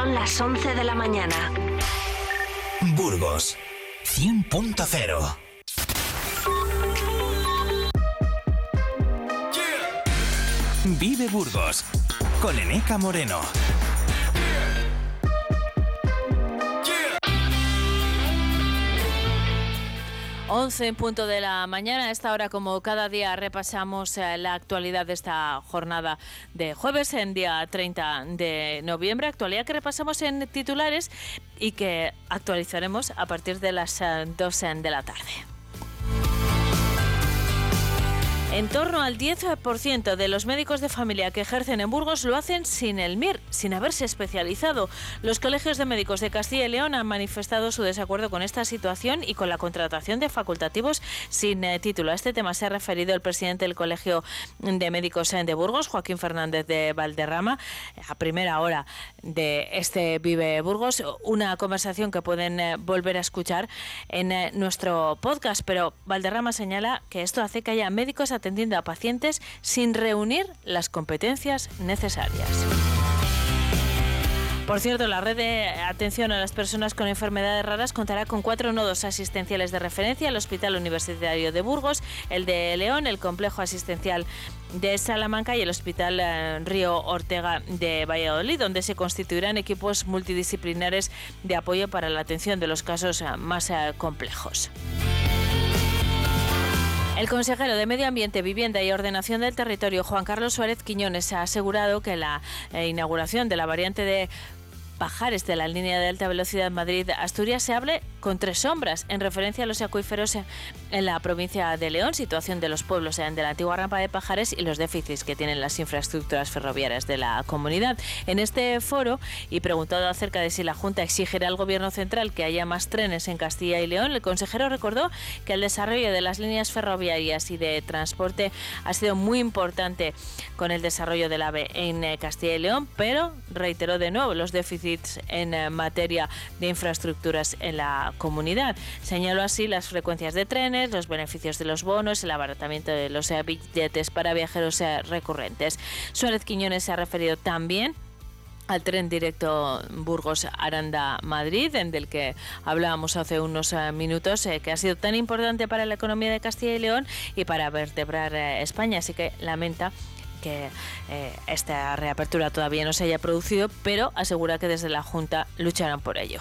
Son las 11 de la mañana. Burgos 100.0 Vive Burgos con Eneca Moreno. 11 en punto de la mañana. A esta hora, como cada día, repasamos eh, la actualidad de esta jornada de jueves, en día 30 de noviembre. Actualidad que repasamos en titulares y que actualizaremos a partir de las 2 eh, de la tarde. En torno al 10% de los médicos de familia que ejercen en Burgos lo hacen sin el MIR, sin haberse especializado. Los colegios de médicos de Castilla y León han manifestado su desacuerdo con esta situación y con la contratación de facultativos sin eh, título. A este tema se ha referido el presidente del Colegio de Médicos de Burgos, Joaquín Fernández de Valderrama, a primera hora de este Vive Burgos. Una conversación que pueden eh, volver a escuchar en eh, nuestro podcast, pero Valderrama señala que esto hace que haya médicos atendiendo a pacientes sin reunir las competencias necesarias. Por cierto, la red de atención a las personas con enfermedades raras contará con cuatro nodos asistenciales de referencia, el Hospital Universitario de Burgos, el de León, el Complejo Asistencial de Salamanca y el Hospital eh, Río Ortega de Valladolid, donde se constituirán equipos multidisciplinares de apoyo para la atención de los casos eh, más eh, complejos. El consejero de Medio Ambiente, Vivienda y Ordenación del Territorio, Juan Carlos Suárez Quiñones, ha asegurado que la eh, inauguración de la variante de Pajares de la línea de alta velocidad Madrid-Asturias se hable con tres sombras, en referencia a los acuíferos en la provincia de León, situación de los pueblos de la antigua rampa de Pajares y los déficits que tienen las infraestructuras ferroviarias de la comunidad. En este foro, y preguntado acerca de si la Junta exigirá al Gobierno central que haya más trenes en Castilla y León, el consejero recordó que el desarrollo de las líneas ferroviarias y de transporte ha sido muy importante con el desarrollo del AVE en eh, Castilla y León, pero reiteró de nuevo los déficits en eh, materia de infraestructuras en la comunidad. Señaló así las frecuencias de trenes, los beneficios de los bonos, el abaratamiento de los eh, billetes para viajeros eh, recurrentes. Suárez Quiñones se ha referido también al tren directo Burgos-Aranda-Madrid, en del que hablábamos hace unos minutos, que ha sido tan importante para la economía de Castilla y León y para vertebrar España. Así que lamenta que eh, esta reapertura todavía no se haya producido, pero asegura que desde la Junta lucharán por ello.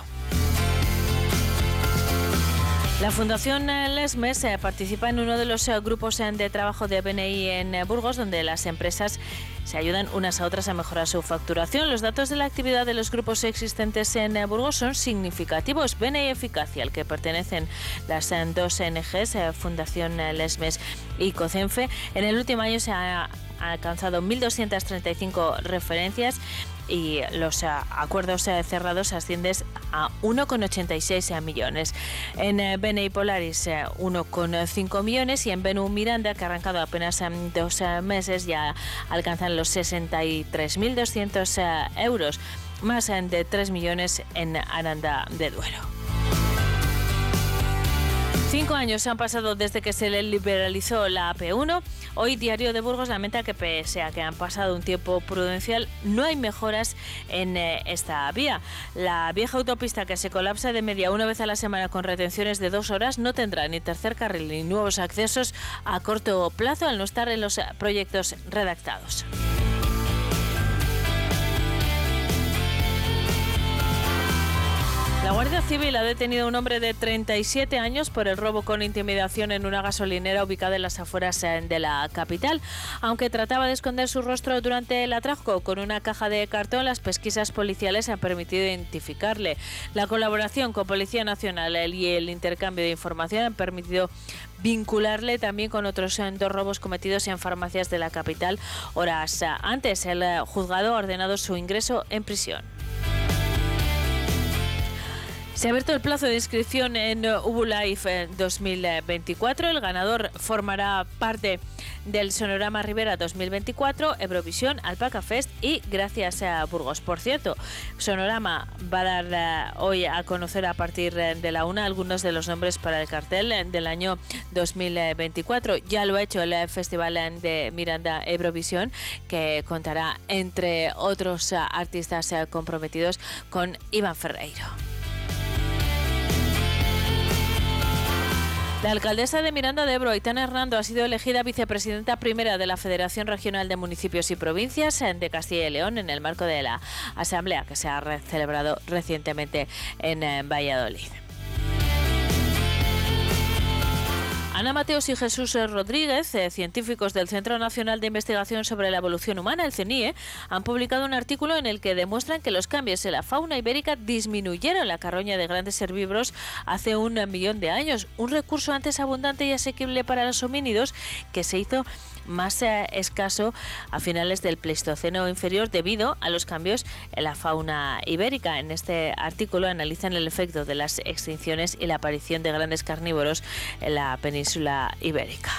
La Fundación eh, Lesmes eh, participa en uno de los grupos de trabajo de BNI en Burgos, donde las empresas se ayudan unas a otras a mejorar su facturación. Los datos de la actividad de los grupos existentes en Burgos son significativos. BNI Eficacia, al que pertenecen las dos ONGs, Fundación Lesmes y COCENFE, en el último año se ha alcanzado 1.235 referencias y los eh, acuerdos eh, cerrados ascienden a 1,86 millones. En eh, BNI Polaris 1,5 millones y en Benu Miranda, que ha arrancado apenas dos meses, ya alcanzan los 63.200 euros, más de 3 millones en Aranda de Duero. Cinco años han pasado desde que se le liberalizó la AP1. Hoy Diario de Burgos lamenta que pese a que han pasado un tiempo prudencial, no hay mejoras en eh, esta vía. La vieja autopista que se colapsa de media una vez a la semana con retenciones de dos horas no tendrá ni tercer carril ni nuevos accesos a corto plazo al no estar en los proyectos redactados. La Guardia Civil ha detenido a un hombre de 37 años por el robo con intimidación en una gasolinera ubicada en las afueras eh, de la capital. Aunque trataba de esconder su rostro durante el atraco con una caja de cartón, las pesquisas policiales han permitido identificarle. La colaboración con Policía Nacional y el intercambio de información han permitido vincularle también con otros eh, dos robos cometidos en farmacias de la capital horas antes. El eh, juzgado ha ordenado su ingreso en prisión. Se ha abierto el plazo de inscripción en Ubulife 2024. El ganador formará parte del Sonorama Rivera 2024, Eurovisión, Alpaca Fest y Gracias a Burgos. Por cierto, Sonorama va a dar eh, hoy a conocer a partir de la una algunos de los nombres para el cartel del año 2024. Ya lo ha hecho el Festival de Miranda Eurovisión, que contará, entre otros artistas eh, comprometidos, con Iván Ferreiro. La alcaldesa de Miranda de Ebro, Aitana Hernando, ha sido elegida vicepresidenta primera de la Federación Regional de Municipios y Provincias de Castilla y León en el marco de la asamblea que se ha celebrado recientemente en eh, Valladolid. Ana Mateos y Jesús Rodríguez, eh, científicos del Centro Nacional de Investigación sobre la Evolución Humana, el CENIE, han publicado un artículo en el que demuestran que los cambios en la fauna ibérica disminuyeron la carroña de grandes herbívoros hace un millón de años, un recurso antes abundante y asequible para los homínidos que se hizo más eh, escaso a finales del Pleistoceno inferior debido a los cambios en la fauna ibérica. En este artículo analizan el efecto de las extinciones y la aparición de grandes carnívoros en la península ibérica.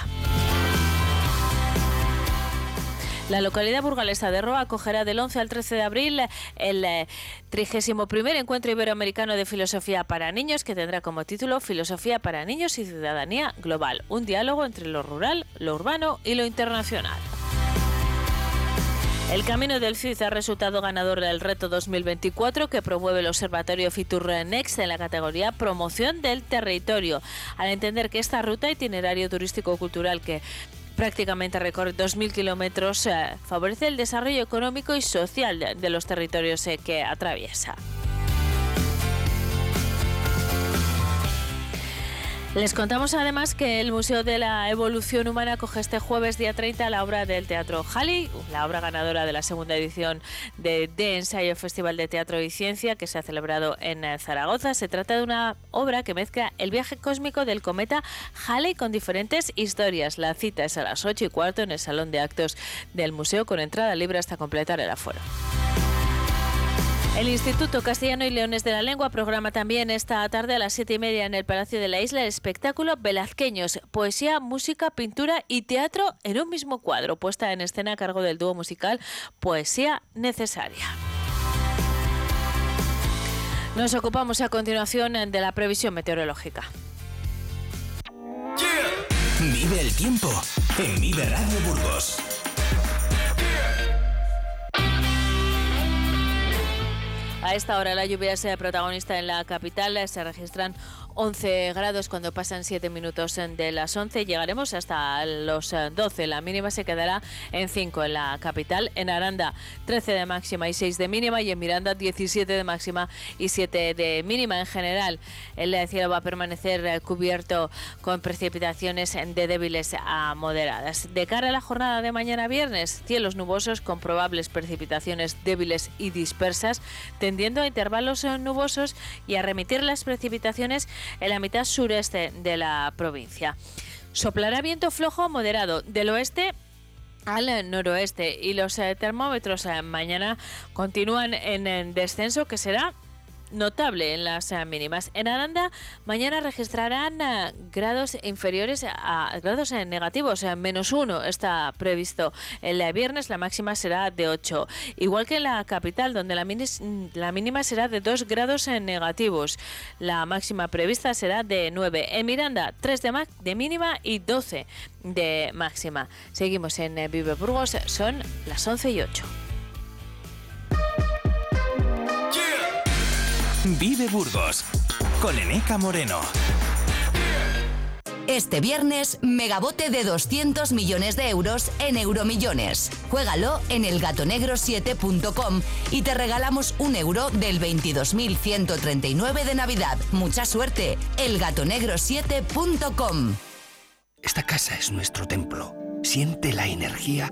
La localidad burgalesa de Roa acogerá del 11 al 13 de abril el 31 eh, encuentro iberoamericano de filosofía para niños que tendrá como título Filosofía para niños y ciudadanía global, un diálogo entre lo rural, lo urbano y lo internacional. El Camino del Cid ha resultado ganador del reto 2024 que promueve el Observatorio Fitur Next en la categoría Promoción del Territorio. Al entender que esta ruta itinerario turístico-cultural que prácticamente recorre 2.000 kilómetros, eh, favorece el desarrollo económico y social de, los territorios eh, que atraviesa. Les contamos además que el Museo de la Evolución Humana coge este jueves día 30 la obra del Teatro Halley, la obra ganadora de la segunda edición de The Ensayo Festival de Teatro y Ciencia que se ha celebrado en Zaragoza. Se trata de una obra que mezcla el viaje cósmico del cometa Halley con diferentes historias. La cita es a las 8 y cuarto en el Salón de Actos del Museo con entrada libre hasta completar el aforo. El Instituto Castellano y Leones de la Lengua programa también esta tarde a las siete y media en el Palacio de la Isla el espectáculo Velazqueños, poesía, música, pintura y teatro en un mismo cuadro, puesta en escena a cargo del dúo musical Poesía Necesaria. Nos ocupamos a continuación de la previsión meteorológica. Vive el tiempo en Vive Radio Burgos. A esta hora la lluvia es protagonista en la capital. Se registran 11 grados cuando pasan 7 minutos de las 11. Llegaremos hasta los 12. La mínima se quedará en 5 en la capital. En Aranda 13 de máxima y 6 de mínima. Y en Miranda 17 de máxima y 7 de mínima. En general, el cielo va a permanecer cubierto con precipitaciones de débiles a moderadas. De cara a la jornada de mañana viernes, cielos nubosos con probables precipitaciones débiles y dispersas, tendiendo a intervalos nubosos y a remitir las precipitaciones en la mitad sureste de la provincia. Soplará viento flojo moderado del oeste al noroeste y los eh, termómetros eh, mañana continúan en descenso que será notable en las eh, mínimas. En Aranda mañana registrarán eh, grados inferiores a, grados eh, negativos, menos uno está previsto. El viernes la máxima será de 8, igual que en la capital donde la, mínima será de 2 grados negativos. La máxima prevista será de 9. En Miranda 3 de, de mínima y 12 de máxima. Seguimos en Vive Burgos, son las 11 y 8. Vive Burgos con Eneca Moreno. Este viernes, megabote de 200 millones de euros en Euromillones. Juégalo en elgatonegro7.com y te regalamos un euro del 22.139 de Navidad. Mucha suerte, elgatonegro7.com. Esta casa es nuestro templo. Siente la energía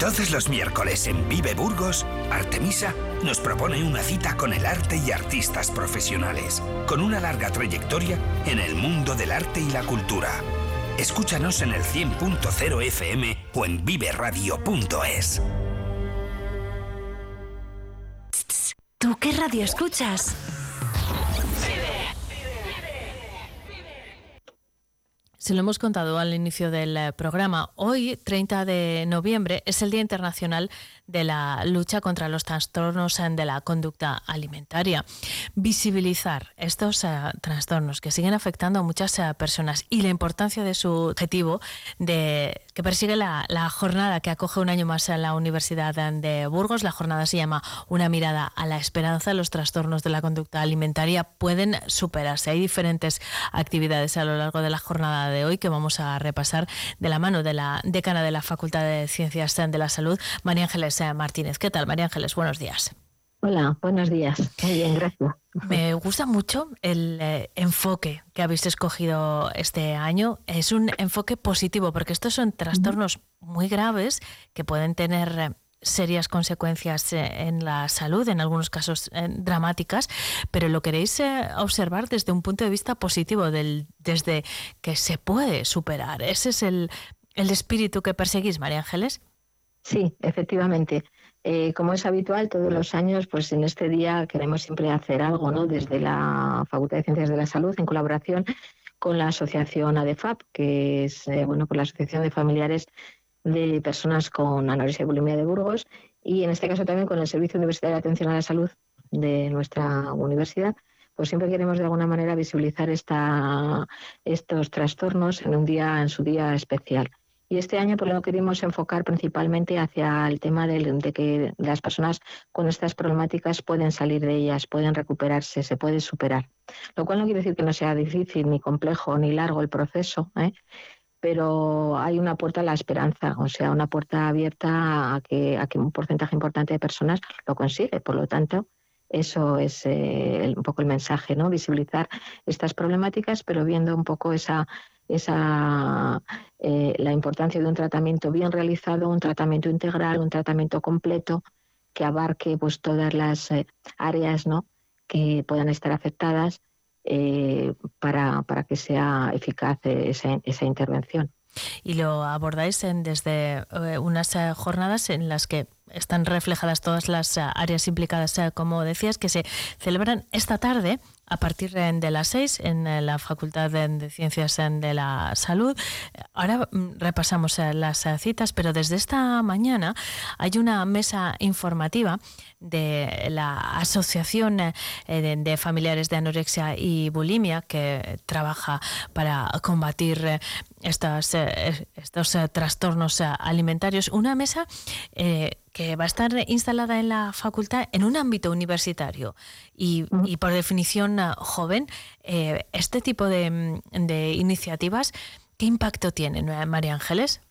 Todos los miércoles en Vive Burgos, Artemisa nos propone una cita con el arte y artistas profesionales, con una larga trayectoria en el mundo del arte y la cultura. Escúchanos en el 100.0 FM o en viveradio.es. ¿Tú qué radio escuchas? Se lo hemos contado al inicio del eh, programa. Hoy, 30 de noviembre, es el Día Internacional de la lucha contra los trastornos de la conducta alimentaria. Visibilizar estos eh, trastornos que siguen afectando a muchas eh, personas y la importancia de su objetivo de que persigue la, jornada que acoge un año más en la Universidad de Burgos. La jornada se llama Una mirada a la esperanza. Los trastornos de la conducta alimentaria pueden superarse. Hay diferentes actividades a lo largo de la jornada de hoy que vamos a repasar de la mano de la decana de la Facultad de Ciencias de la Salud, María Ángeles Martínez. ¿Qué tal, María Ángeles? Buenos días. Hola, buenos días. Muy bien, gracias. Me gusta mucho el eh, enfoque que habéis escogido este año. Es un enfoque positivo porque estos son trastornos muy graves que pueden tener eh, serias consecuencias eh, en la salud, en algunos casos dramáticas, pero lo queréis observar desde un punto de vista positivo, del, desde que se puede superar. Ese es el, el espíritu que perseguís, María Ángeles. Sí, efectivamente. Eh, como es habitual, todos los años, pues en este día queremos siempre hacer algo, ¿no? Desde la Facultad de Ciencias de la Salud, en colaboración con la asociación ADEFAP, que es eh, bueno, pues la Asociación de Familiares de Personas con Anorexia y Bulimia de Burgos, y en este caso también con el Servicio Universitario de Atención a la Salud de nuestra universidad, pues siempre queremos de alguna manera visibilizar esta, estos trastornos en un día, en su día especial. Y este año pues, lo queremos enfocar principalmente hacia el tema de, que las personas con estas problemáticas pueden salir de ellas, pueden recuperarse, se puede superar. Lo cual no quiere decir que no sea difícil, ni complejo, ni largo el proceso, ¿eh? pero hay una puerta a la esperanza, o sea, una puerta abierta a que, a que un porcentaje importante de personas lo consigue. Por lo tanto, eso es eh, un poco el mensaje, ¿no? Visibilizar estas problemáticas, pero viendo un poco esa esa, eh, la importancia de un tratamiento bien realizado, un tratamiento integral, un tratamiento completo que abarque pues todas las eh, áreas ¿no? que puedan estar afectadas eh, para, para, que sea eficaz esa, esa intervención. Y lo abordáis en, desde unas jornadas en las que están reflejadas todas las áreas implicadas, como decías, que se celebran esta tarde a partir de las seis en eh, la Facultad de Ciencias de la Salud. Ahora mm, repasamos eh, las eh, citas, pero desde esta mañana hay una mesa informativa de la Asociación de Familiares de Anorexia y Bulimia que trabaja para combatir estos, estos trastornos alimentarios. Una mesa que va a estar instalada en la facultad en un ámbito universitario. Y, por definición ah, joven, eh, este tipo de, iniciativas, ¿qué impacto tienen, eh, María Ángeles?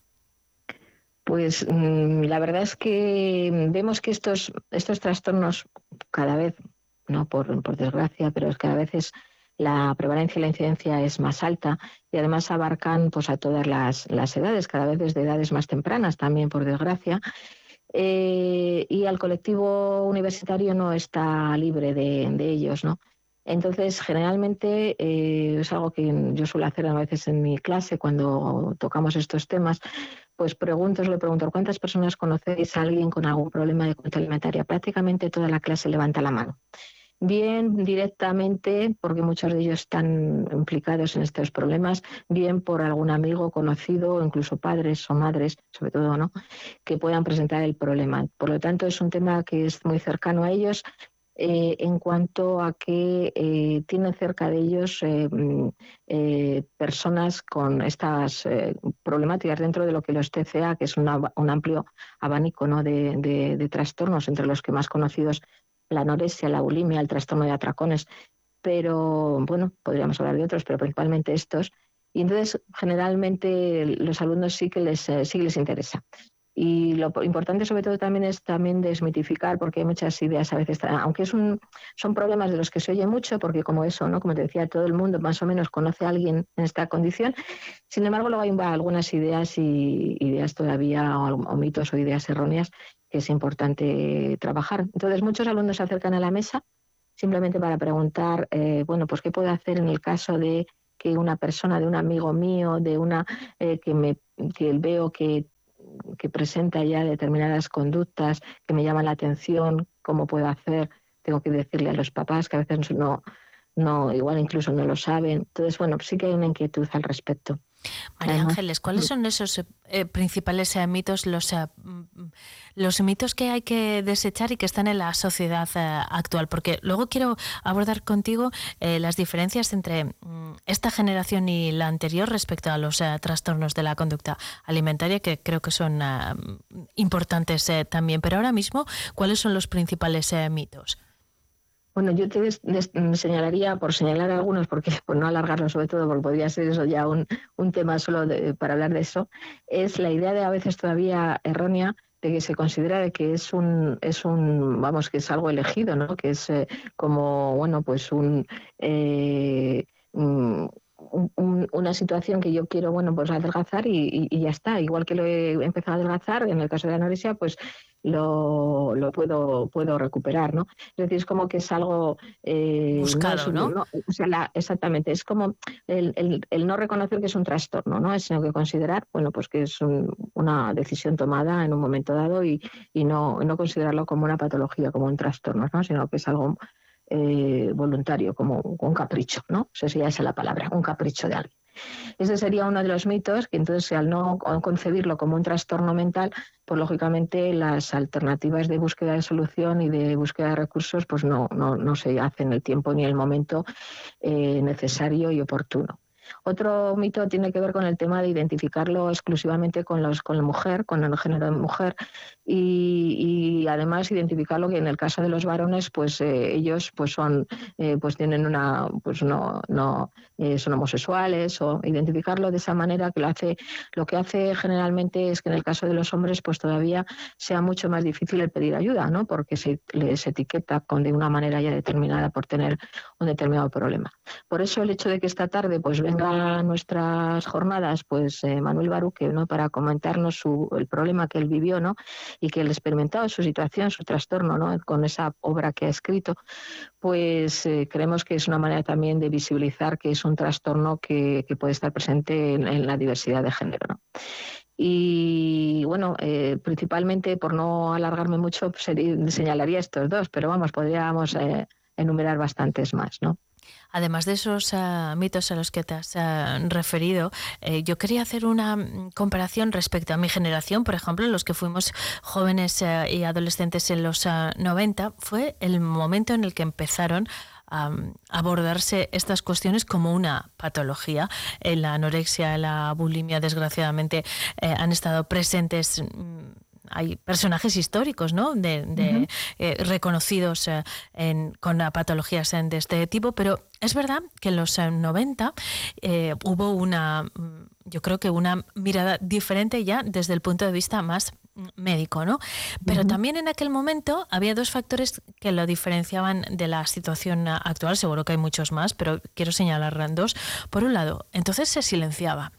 Pues mm, la verdad es que vemos que estos, estos trastornos cada vez, no por, por desgracia, pero es cada vez es la prevalencia y la incidencia es más alta y además abarcan pues a todas las, las edades, cada vez desde edades más tempranas también por desgracia eh, y al colectivo universitario no está libre de, ellos, ¿no? Entonces, generalmente eh, es algo que yo suelo hacer a veces en mi clase cuando tocamos estos temas, pues pregunto, le pregunto, ¿cuántas personas conocéis a alguien con algún problema de conducta alimentaria? Prácticamente toda la clase levanta la mano bien directamente, porque muchos de ellos están implicados en estos problemas, bien por algún amigo conocido, incluso padres o madres, sobre todo, ¿no? que puedan presentar el problema. Por lo tanto, es un tema que es muy cercano a ellos. Eh, en cuanto a que eh, tienen cerca de ellos eh, mm, personas con estas problemáticas dentro de lo que los TCA, que es un amplio abanico ¿no? de, trastornos, entre los que más conocidos la anorexia, la bulimia, el trastorno de atracones, pero bueno, podríamos hablar de otros, pero principalmente estos. Y entonces, generalmente, los alumnos sí que les, eh, sí les interesa. Y lo importante sobre todo también es también desmitificar, porque hay muchas ideas a veces, aunque es un, son problemas de los que se oye mucho, porque como eso, ¿no? como te decía, todo el mundo más o menos conoce a alguien en esta condición, sin embargo luego hay algunas ideas y ideas todavía o, mitos o ideas erróneas que es importante trabajar. Entonces muchos alumnos se acercan a la mesa simplemente para preguntar, eh, bueno, pues qué puedo hacer en el caso de que una persona, de un amigo mío, de una eh, que me que veo que que presenta ya determinadas conductas que me llaman la atención, cómo puedo hacer, tengo que decirle a los papás que a veces no, no igual incluso no lo saben. Entonces, bueno, sí que hay una inquietud al respecto. María Ángeles, ¿cuáles son esos eh, principales eh, mitos, los, eh, mm, los mitos que hay que desechar y que están en la sociedad actual? Porque luego quiero abordar contigo las diferencias entre mm, esta generación y la anterior respecto a los trastornos de la conducta alimentaria, que creo que son importantes también. Pero ahora mismo, ¿cuáles son los principales mitos? Bueno, yo te señalaría, por señalar algunos, porque por no alargarlo sobre todo, porque podría ser eso ya un, tema solo para hablar de eso, es la idea de a veces todavía errónea de que se considera de que es un, es un, vamos, que es algo elegido, ¿no? Que es eh, como, bueno, pues un, eh, una situación que yo quiero, bueno, pues adelgazar y, y, ya está. Igual que lo he empezado a adelgazar, en el caso de la anorexia, pues lo, lo puedo, puedo recuperar, ¿no? Es decir, es como que es algo... Eh, Buscado, ¿no? O sea, exactamente, es como el, el, no reconocer que es un trastorno, ¿no? Sino que considerar, bueno, pues que es una decisión tomada en un momento dado y, y no, no considerarlo como una patología, como un trastorno, ¿no? Sino que es algo eh, voluntario, como un capricho, ¿no? O sea, esa es la palabra, un capricho de alguien. Ese sería uno de los mitos, que entonces al no concebirlo como un trastorno mental, pues lógicamente las alternativas de búsqueda de solución y de búsqueda de recursos pues no, no, no se hacen el tiempo ni el momento eh, necesario y oportuno. Otro mito tiene que ver con el tema de identificarlo exclusivamente con, con la mujer, con el género de mujer, y, además identificarlo que en el caso de los varones, pues eh, ellos pues son, eh, pues tienen una, pues no, no eh, son homosexuales, o identificarlo de esa manera que lo hace, lo que hace generalmente es que en el caso de los hombres, pues todavía sea mucho más difícil el pedir ayuda, ¿no? Porque se les etiqueta con de una manera ya determinada por tener un determinado problema. Por eso el hecho de que esta tarde pues venga a nuestras jornadas pues eh, Manuel Baruque ¿no? para comentarnos su, el problema que él vivió ¿no? Y que él experimentado, su situación, su trastorno ¿no? con esa obra que ha escrito, pues eh, creemos que es una manera también de visibilizar que es un trastorno que, puede estar presente en, la diversidad de género. ¿no? Y bueno, eh, principalmente por no alargarme mucho, señalaría estos dos, pero vamos, podríamos enumerar bastantes más, ¿no? Además de esos eh, mitos a los que te has eh, referido, eh, yo quería hacer una mm, comparación respecto a mi generación, por ejemplo, los que fuimos jóvenes y adolescentes en los 90, fue el momento en el que empezaron a abordarse estas cuestiones como una patología. En la anorexia, la bulimia, desgraciadamente, han estado presentes mm, hay personajes históricos, ¿no? De, eh, reconocidos eh, con patologías de este tipo, pero es verdad que en los 90 eh, hubo una, mm, yo creo que una mirada diferente ya desde el punto de vista más médico, ¿no? Pero también en aquel momento había dos factores que lo diferenciaban de la situación actual, seguro que hay muchos más, pero quiero señalar dos. Por un lado, entonces se silenciaba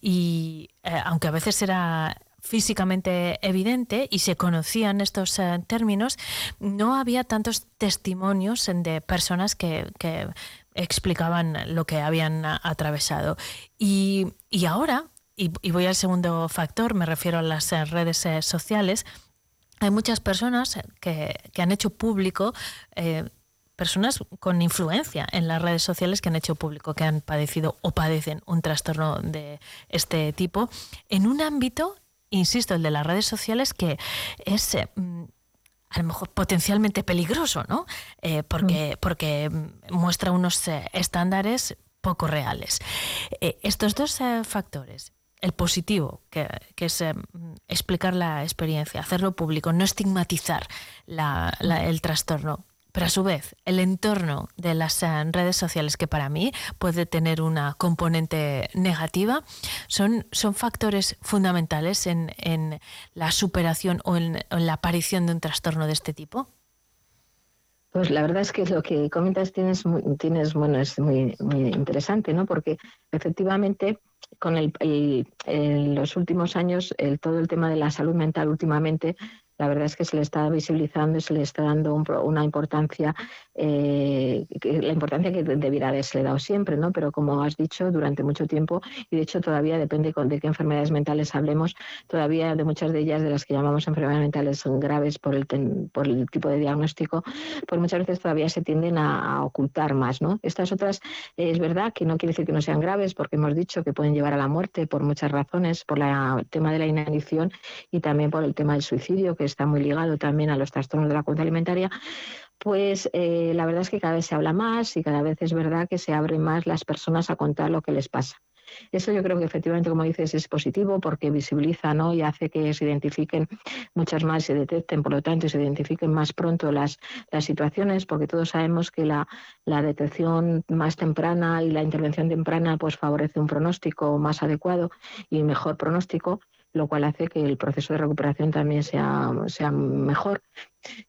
y aunque a veces era físicamente evidente y se conocían estos eh, términos, no había tantos testimonios de personas que, explicaban lo que habían atravesado. Y, ahora, y, voy al segundo factor, me refiero a las eh, redes eh, sociales, hay muchas personas que, han hecho público personas con influencia en las redes sociales que han hecho público que han padecido o padecen un trastorno de este tipo en un ámbito insisto, el de las redes sociales, que es eh, mm, a lo mejor potencialmente peligroso, ¿no? Eh, porque, mm. porque mm, muestra unos eh, estándares poco reales. estos dos factores, el positivo, que, es explicar la experiencia, hacerlo público, no estigmatizar el trastorno, pero a su vez el entorno de las eh, redes sociales, que para mí puede tener una componente negativa, son, son factores fundamentales en, en la superación o en, la aparición de un trastorno de este tipo. Pues la verdad es que lo que comentas tienes, tienes bueno, es muy, muy interesante, ¿no? Porque efectivamente con el, el, los últimos años el, todo el tema de la salud mental últimamente la verdad es que se le está visibilizando y se le está dando una importancia, eh, la importancia que debiera haberse dado siempre, ¿no? Pero como has dicho, durante mucho tiempo, y de hecho todavía depende de qué enfermedades mentales hablemos, todavía de muchas de ellas, de las que llamamos enfermedades mentales graves por el, por el tipo de diagnóstico, pues muchas veces todavía se tienden a, ocultar más, ¿no? Estas otras, es verdad que no quiere decir que no sean graves, porque hemos dicho que pueden llevar a la muerte por muchas razones, por el tema de la inanición y también por el tema del suicidio, que está muy ligado también a los trastornos de la conducta alimentaria, pues eh, la verdad es que cada vez se habla más y cada vez es verdad que se abren más las personas a contar lo que les pasa. Eso yo creo que efectivamente, como dices, es positivo porque visibiliza ¿no? y hace que se identifiquen muchas más, se detecten, por lo tanto, se identifiquen más pronto las, las situaciones, porque todos sabemos que la, la, detección más temprana y la intervención temprana pues favorece un pronóstico más adecuado y mejor pronóstico lo cual hace que el proceso de recuperación también sea, sea mejor.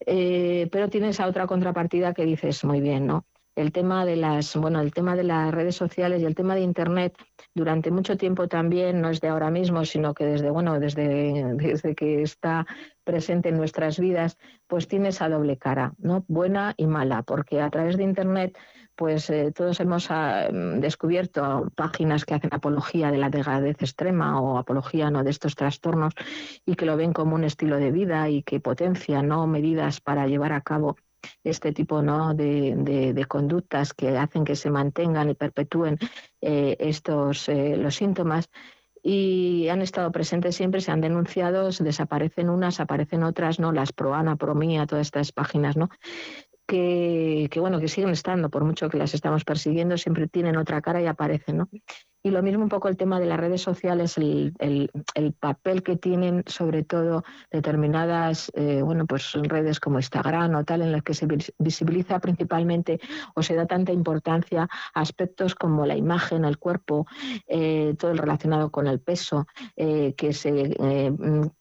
Eh, pero tiene esa otra contrapartida que dices muy bien, ¿no? El tema de las, bueno, el tema de las redes sociales y el tema de internet durante mucho tiempo también, no es de ahora mismo, sino que desde, bueno, desde, desde que está presente en nuestras vidas, pues tiene esa doble cara, ¿no? Buena y mala, porque a través de internet pues eh, todos hemos ah, descubierto páginas que hacen apología de la delgadez extrema o apología ¿no? de estos trastornos y que lo ven como un estilo de vida y que potencian ¿no? medidas para llevar a cabo este tipo ¿no? de, conductas que hacen que se mantengan y perpetúen eh, estos eh, los síntomas y han estado presentes siempre, se han denunciado, desaparecen unas, aparecen otras, ¿no? Las Proana, Promía, todas estas páginas, ¿no? que, bueno, que siguen estando, por mucho que las estamos persiguiendo, siempre tienen otra cara y aparecen, ¿no? Y lo mismo un poco el tema de las redes sociales, el, el, papel que tienen sobre todo determinadas eh, bueno, pues redes como Instagram o tal, en las que se visibiliza principalmente o se da tanta importancia a aspectos como la imagen, el cuerpo, eh, todo el relacionado con el peso, eh, que se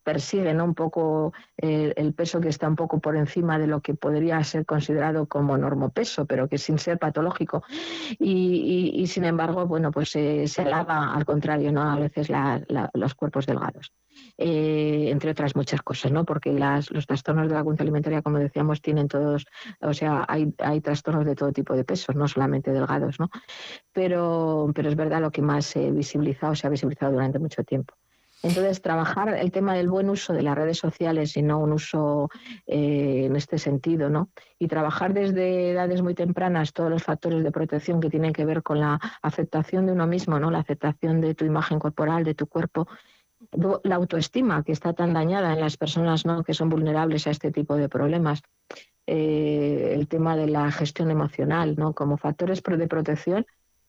persigue ¿no? un poco el peso que está un poco por encima de lo que podría ser considerado como normopeso, pero que sin ser patológico. Y, y, sin embargo, bueno, pues se alaba al contrario, ¿no? A veces los cuerpos delgados. Eh, entre otras muchas cosas, ¿no? Porque los trastornos de la cuenta alimentaria, como decíamos, tienen todos, o sea, hay, trastornos de todo tipo de pesos, no solamente delgados, ¿no? Pero, pero es verdad lo que más se ha visibilizado, se ha visibilizado durante mucho tiempo. Entonces, trabajar el tema del buen uso de las redes sociales y no un uso eh, en este sentido, ¿no? Y trabajar desde edades muy tempranas todos los factores de protección que tienen que ver con la aceptación de uno mismo, ¿no? La aceptación de tu imagen corporal, de tu cuerpo, la autoestima que está tan dañada en las personas ¿no? que son vulnerables a este tipo de problemas. Eh, el tema de la gestión emocional, ¿no? Como factores de protección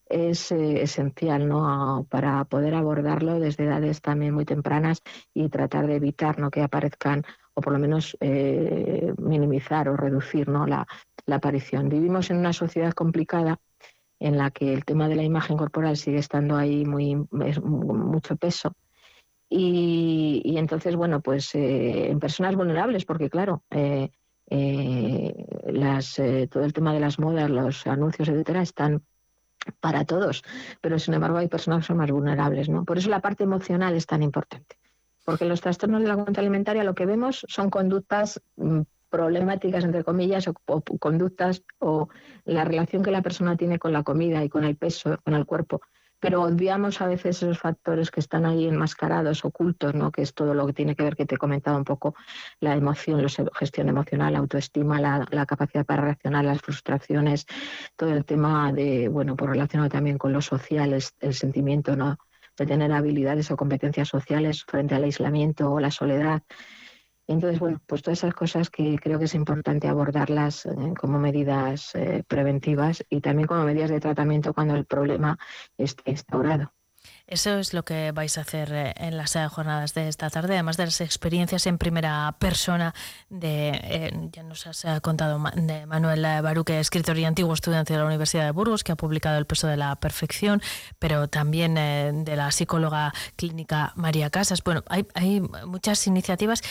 es eh, esencial ¿no? para poder abordarlo desde edades también muy tempranas y tratar de evitar ¿no? que aparezcan o por lo menos eh, minimizar o reducir ¿no? la, aparición. Vivimos en una sociedad complicada en la que el tema de la imagen corporal sigue estando ahí muy mucho peso. Y, entonces, bueno, pues eh, en personas vulnerables, porque claro, las, todo el tema de las modas, los anuncios, etcétera, están para todos, pero sin embargo hay personas que son más vulnerables, ¿no? Por eso la parte emocional es tan importante, porque los trastornos de la conducta alimentaria lo que vemos son conductas mm, problemáticas, entre comillas, o, conductas o la relación que la persona tiene con la comida y con el peso, con el cuerpo, pero obviamos a veces esos factores que están ahí enmascarados, ocultos, ¿no? que es todo lo que tiene que ver, que te he comentado un poco, la emoción, la gestión emocional, la autoestima, la, capacidad para reaccionar las frustraciones, todo el tema de, bueno, pues relacionado también con lo social, el sentimiento ¿no? de tener habilidades o competencias sociales frente al aislamiento o la soledad. Entonces, bueno, pues todas esas cosas que creo que es importante abordarlas eh, como medidas eh, preventivas y también como medidas de tratamiento cuando el problema esté instaurado. Eso es lo que vais a hacer eh, en las eh, jornadas de esta tarde, además de las experiencias en primera persona de, eh, ya nos has contado, de Manuel Baruque, escritor y antiguo estudiante de la Universidad de Burgos, que ha publicado El peso de la perfección, pero también de la psicóloga clínica María Casas. Bueno, hay, hay muchas iniciativas.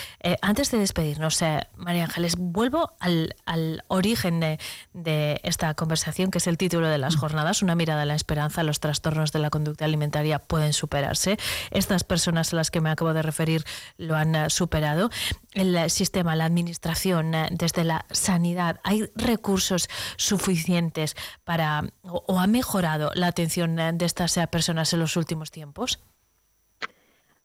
antes de despedirnos, María Ángeles, vuelvo al, al origen de, de esta conversación, que es el título de las jornadas, una mirada a la esperanza, los trastornos de la conducta alimentaria pueden superarse. Estas personas a las que me acabo de referir lo han eh, superado. El eh, sistema, la administración, eh, desde la sanidad, ¿hay recursos suficientes para o, ha mejorado la atención de estas personas en los últimos tiempos?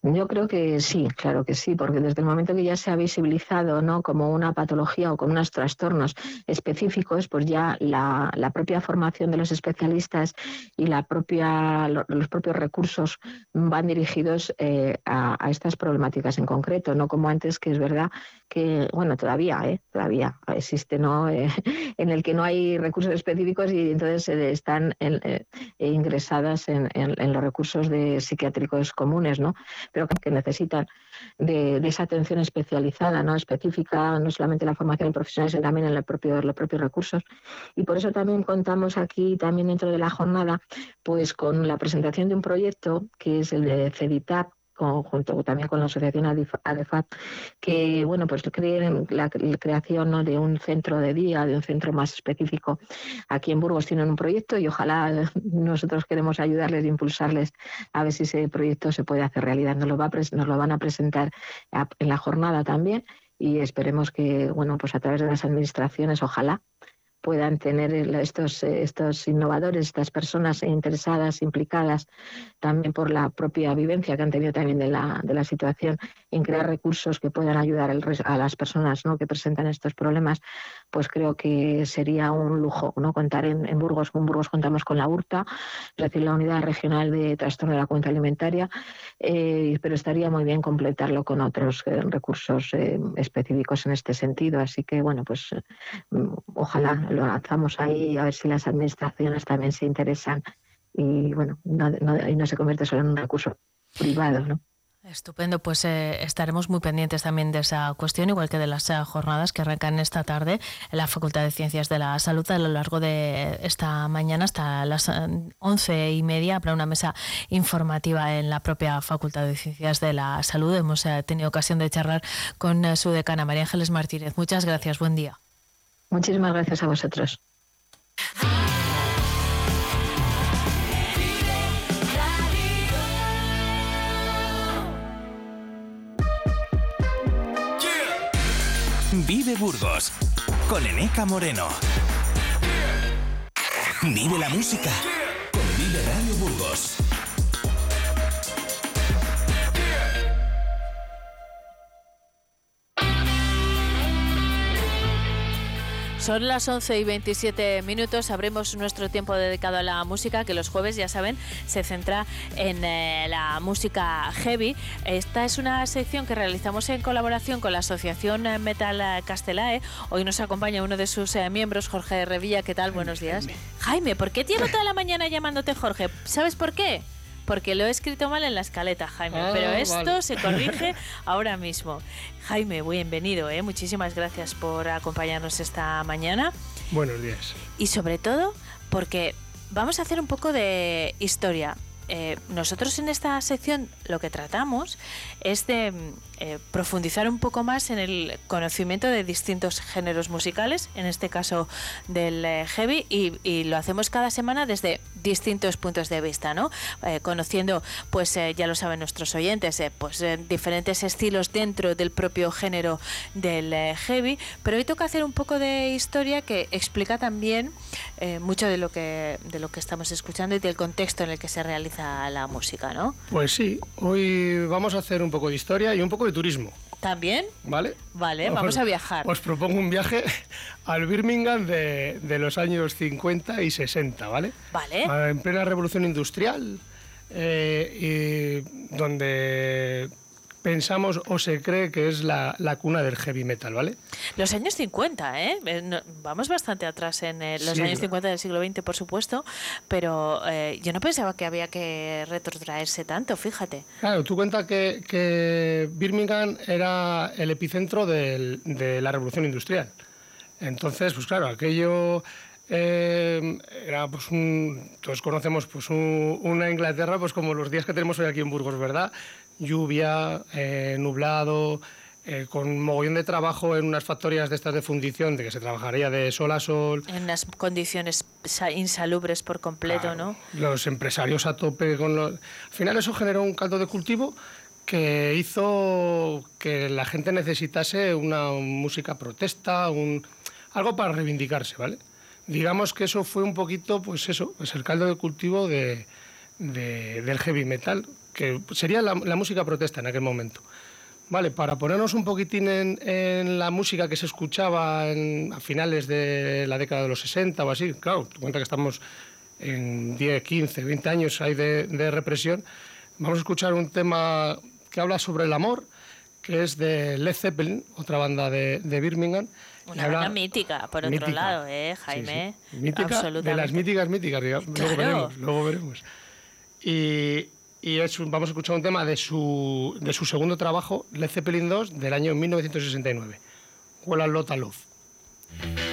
Yo creo que sí, claro que sí, porque desde el momento que ya se ha visibilizado ¿no? como una patología o como unos trastornos específicos, pues ya la, propia formación de los especialistas y la propia, los propios recursos van dirigidos eh, a, estas problemáticas en concreto, no como antes, que es verdad que, bueno, todavía, ¿eh? todavía existe, ¿no? Eh, en el que no hay recursos específicos y entonces están ingresadas en, en, los recursos de psiquiátricos comunes, ¿no? Pero que necesitan de, esa atención especializada, no específica, no solamente la formación de profesionales, sino también en los propios recursos. Y por eso también contamos aquí, también dentro de la jornada, pues con la presentación de un proyecto que es el de CEDITAP, junto también con la asociación ADEFAT, que bueno, pues creen la, creación de un centro de día, de un centro más específico. Aquí en Burgos tienen un proyecto y ojalá nosotros queremos ayudarles e impulsarles a ver si ese proyecto se puede hacer realidad. Nos lo, va nos lo van a presentar en la jornada también y esperemos que, bueno, pues a través de las administraciones, ojalá puedan tener estos, estos innovadores, estas personas interesadas, implicadas también por la propia vivencia que han tenido también de la, de la situación, en crear recursos que puedan ayudar a las personas ¿no? que presentan estos problemas, pues creo que sería un lujo ¿no? contar en, Burgos. En Burgos contamos con la URTA, es decir, la Unidad Regional de Trastorno de la Cuenta Alimentaria, eh, pero estaría muy bien completarlo con otros eh, recursos eh, específicos en este sentido. Así que, bueno, pues mm, ojalá lo lanzamos ahí a ver si las administraciones también se interesan y bueno, no, y no se convierte solo en un recurso privado, ¿no? Estupendo, pues eh, estaremos muy pendientes también de esa cuestión, igual que de las eh, jornadas que arrancan esta tarde en la Facultad de Ciencias de la Salud. A lo largo de esta mañana hasta las eh, once y media habrá una mesa informativa en la propia Facultad de Ciencias de la Salud. Hemos tenido ocasión de charlar con su decana, María Ángeles Martínez. Muchas gracias, buen día. Muchísimas gracias a vosotros. Vive Burgos con Eneca Moreno. Vive la música Son las 11 y 27 minutos. Abrimos nuestro tiempo dedicado a la música, que los jueves, ya saben, se centra en eh, la música heavy. Esta es una sección que realizamos en colaboración con la Asociación Metal Castelae. Hoy nos acompaña uno de sus eh, miembros, Jorge Revilla. ¿Qué tal? Buenos días. Jaime, ¿por qué llevo toda la mañana llamándote Jorge? ¿Sabes por qué? Porque lo he escrito mal en la escaleta, Jaime, ah, pero esto se corrige ahora mismo. Jaime, bienvenido, ¿eh? muchísimas gracias por acompañarnos esta mañana. Buenos días. Y sobre todo porque vamos a hacer un poco de historia. Eh, nosotros en esta sección lo que tratamos es de eh, profundizar un poco más en el conocimiento de distintos géneros musicales, en este caso del eh, heavy, y, lo hacemos cada semana desde distintos puntos de vista, ¿no? conociendo, pues ya lo saben nuestros oyentes, pues diferentes estilos dentro del propio género del heavy, pero hoy toca hacer un poco de historia que explica también mucho de lo que de lo que estamos escuchando y del contexto en el que se realiza la música, ¿no? Pues sí, hoy vamos a hacer un poco de historia y un poco de turismo. ¿También? ¿Vale? Vale, vamos a viajar. Os propongo un viaje al Birmingham de, los años 50 y 60, ¿vale? Vale. En plena revolución industrial, eh, y donde pensamos o se cree que es la, la cuna del heavy metal, ¿vale? Los años 50, ¿eh? Eh, vamos bastante atrás en eh, los Sí, años claro. 50 del siglo XX, por supuesto, pero eh, yo no pensaba que había que retrotraerse tanto, fíjate. Claro, tú cuenta que, que Birmingham era el epicentro del- de la revolución industrial. Entonces, pues claro, aquello eh, era pues un, todos conocemos pues un- una Inglaterra pues como los días que tenemos hoy aquí en Burgos, ¿verdad? Lluvia, eh, nublado, eh, con mogollón de trabajo en unas factorías de estas de fundición, de que se trabajaría de sol a sol. En unas condiciones sa- insalubres por completo, Claro, ¿no? Los empresarios a tope con los... Al final eso generó un caldo de cultivo que hizo que la gente necesitase una música protesta, un... algo para reivindicarse, ¿vale? Digamos que eso fue un poquito, pues eso, pues el caldo de cultivo de, de- del heavy metal, que sería la, la música protesta en aquel momento. Vale, para ponernos un poquitín en, en la música que se escuchaba en- a finales de la década de los 60 o así, claro, tú cuenta que estamos en 10, 15, 20 años ahí de, de represión, vamos a escuchar un tema que habla sobre el amor, que es de Led Zeppelin, otra banda de, de Birmingham. Una banda mítica, por otro Mítica. lado, ¿eh, Sí, Jaime? sí. Mítica, de las míticas míticas, digamos. Claro. luego veremos, luego veremos. Y, y vamos a escuchar un tema de su, de su segundo trabajo, Led Zeppelin 2, del año 1969, Well a Lot of Love.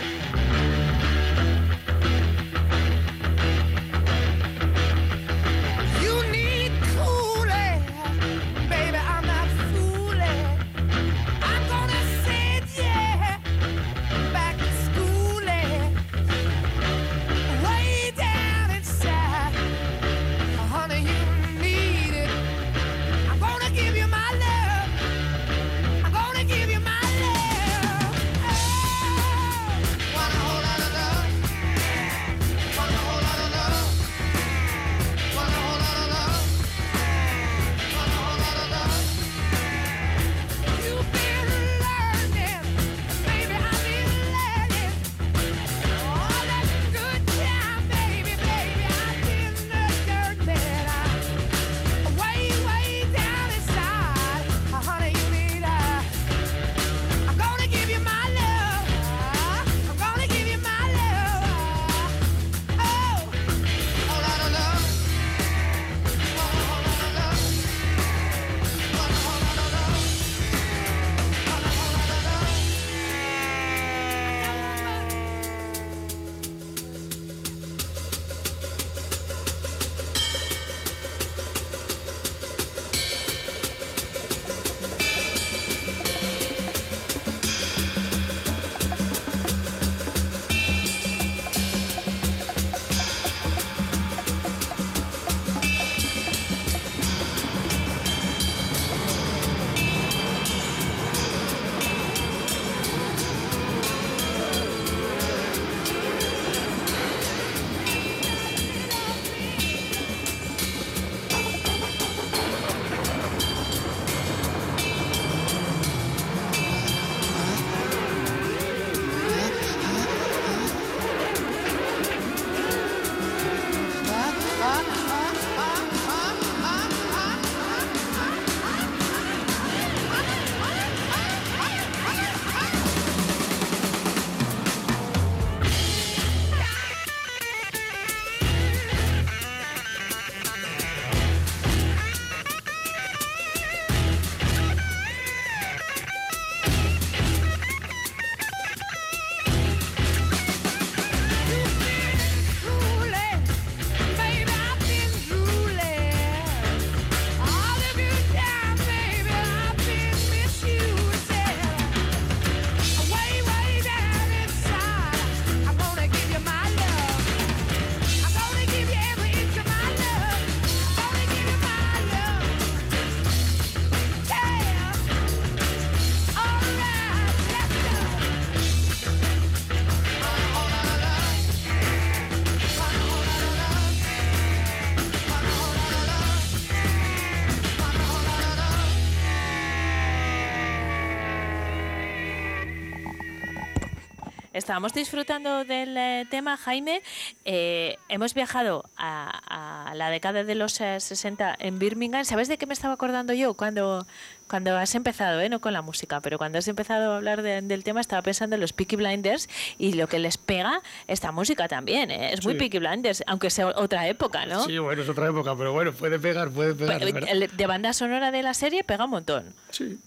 Estábamos disfrutando del eh, tema, Jaime. Eh, hemos viajado a, a la década de los eh, 60 en Birmingham. ¿Sabes de qué me estaba acordando yo cuando, cuando has empezado, eh? no con la música, pero cuando has empezado a hablar de- del tema estaba pensando en los Peaky Blinders y lo que les pega esta música también. eh, Es muy Sí. Peaky Blinders, aunque sea otra época, ¿no? Sí, bueno, es otra época, pero bueno, puede pegar, puede pegar. ¿verdad? el- de banda sonora de la serie pega un montón. Sí.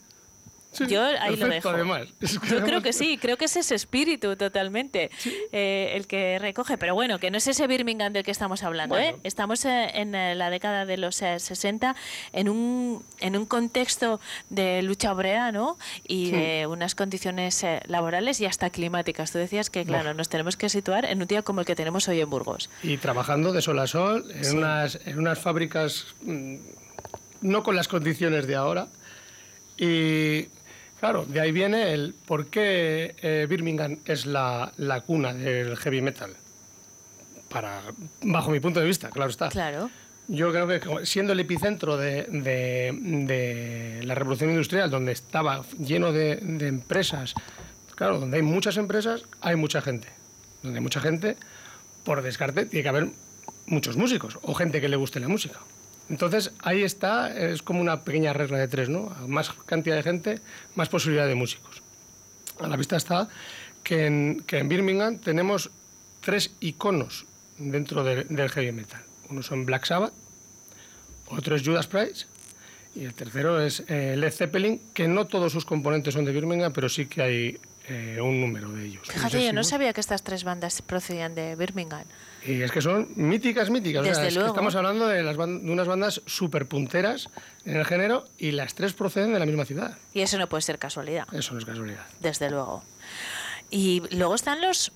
Sí, Yo ahí lo dejo. además. Es que Yo creo que sí, creo que es ese espíritu totalmente eh, el que recoge, pero bueno, que no es ese Birmingham del que estamos hablando, ¿eh? Estamos eh, en eh, la década de los eh, 60 en un, en un contexto de lucha obrera, ¿no? Y Sí. de unas condiciones laborales y hasta climáticas. Tú decías que, claro, nos tenemos que situar en un día como el que tenemos hoy en Burgos. Y trabajando de sol a sol en, unas, en unas fábricas mm, no con las condiciones de ahora. Y claro, de ahí viene el por qué eh, Birmingham es la, la cuna del heavy metal. Para, bajo mi punto de vista, claro está. Claro. Yo creo que siendo el epicentro de, de- de la revolución industrial, donde estaba lleno de, de empresas, claro, donde hay muchas empresas, hay mucha gente. Donde hay mucha gente, por descarte, tiene que haber muchos músicos o gente que le guste la música. Entonces, ahí está, es como una pequeña regla de tres, ¿no? Más cantidad de gente, más posibilidad de músicos. A la vista está que en, que en Birmingham tenemos tres iconos dentro de- del heavy metal. Uno son Black Sabbath, otro es Judas Priest y el tercero es eh, Led Zeppelin, que no todos sus componentes son de Birmingham, pero sí que hay eh, un número de ellos. Fíjate, yo no sabía que estas tres bandas procedían de Birmingham. Y es que son míticas, míticas. O sea, Desde es que estamos hablando de, las ban- de unas bandas súper punteras en el género y las tres proceden de la misma ciudad. Y eso no puede ser casualidad. Eso no es casualidad. desde luego. Y luego están los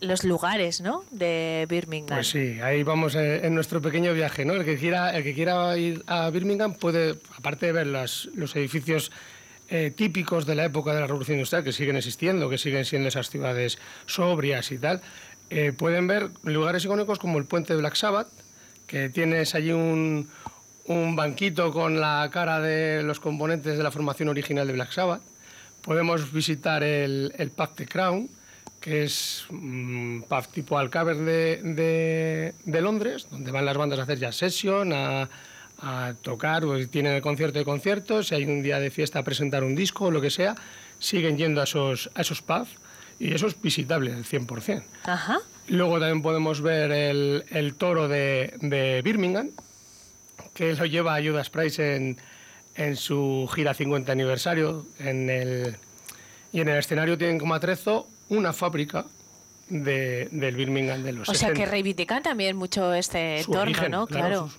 los lugares, ¿no? De Birmingham. Pues sí, ahí vamos eh, en nuestro pequeño viaje, ¿no? El que quiera, el que quiera ir a Birmingham puede, aparte de ver las- los edificios eh, típicos de la época de la Revolución Industrial, que siguen existiendo, que siguen siendo esas ciudades sobrias y tal, eh, pueden ver lugares icónicos como el puente de Black Sabbath, que tienes allí un, banquito con la cara de los componentes de la formación original de Black Sabbath. Podemos visitar el, el The Crown, que es un pub tipo Alcaver de, de- de Londres, donde van las bandas a hacer ya session, a, a tocar, pues tienen el concierto de conciertos, si hay un día de fiesta a presentar un disco o lo que sea, siguen yendo a esos, a esos pubs y eso es visitable al 100%. Ajá. Luego también podemos ver el, el toro de, de Birmingham, que lo lleva a Judas Price en, en su gira 50 aniversario. En el, y en el escenario tienen como atrezo una fábrica de- del Birmingham de los O sea que 60. reivindican también mucho este Su entorno, origen, ¿no? Claro.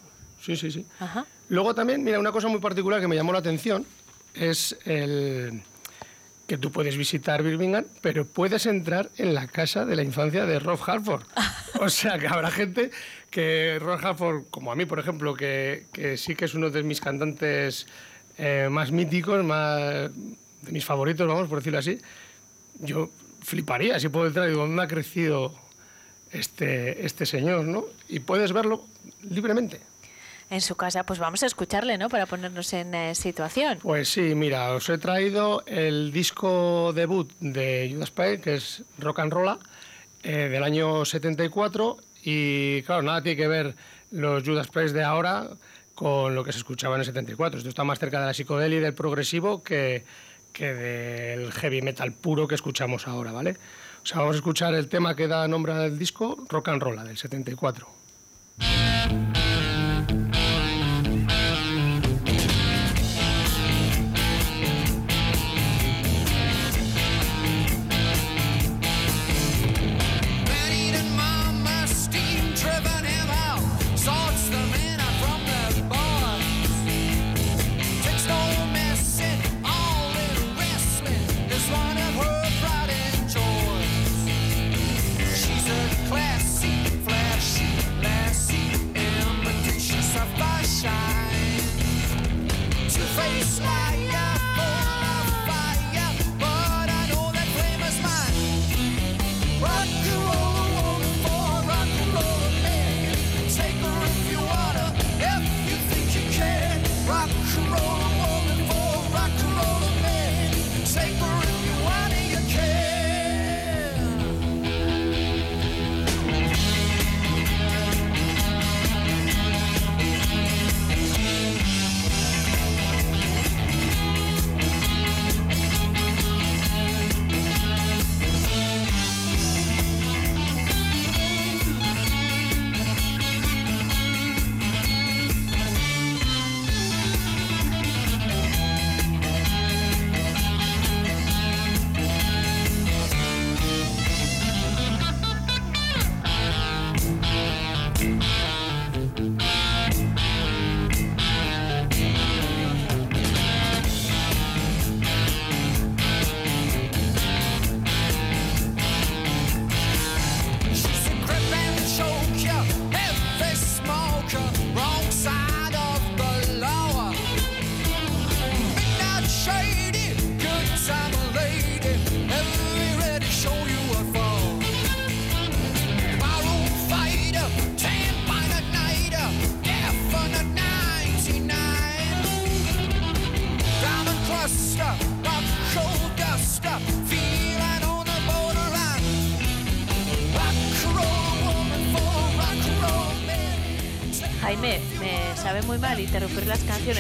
Sí, sí, sí. Ajá. Luego también, mira, una cosa muy particular que me llamó la atención es el que tú puedes visitar Birmingham, pero puedes entrar en la casa de la infancia de Rob Halford. O sea, que habrá gente que Rob Halford, como a mí, por ejemplo, que, que sí que es uno de mis cantantes eh, más míticos, más de mis favoritos, vamos, por decirlo así, yo fliparía si puedo entrar y digo, ¿dónde ha crecido este, este señor, no? Y puedes verlo libremente. En su casa, pues vamos a escucharle, ¿no? Para ponernos en eh, situación. Pues sí, mira, os he traído el disco debut de Judas Priest, que es Rock and Rolla, eh, del año 74. Y claro, nada tiene que ver los Judas Priest de ahora con lo que se escuchaba en el 74. Esto está más cerca de la psicodelia y del progresivo que, que del heavy metal puro que escuchamos ahora, ¿vale? O sea, vamos a escuchar el tema que da nombre al disco, Rock and Rolla, del 74.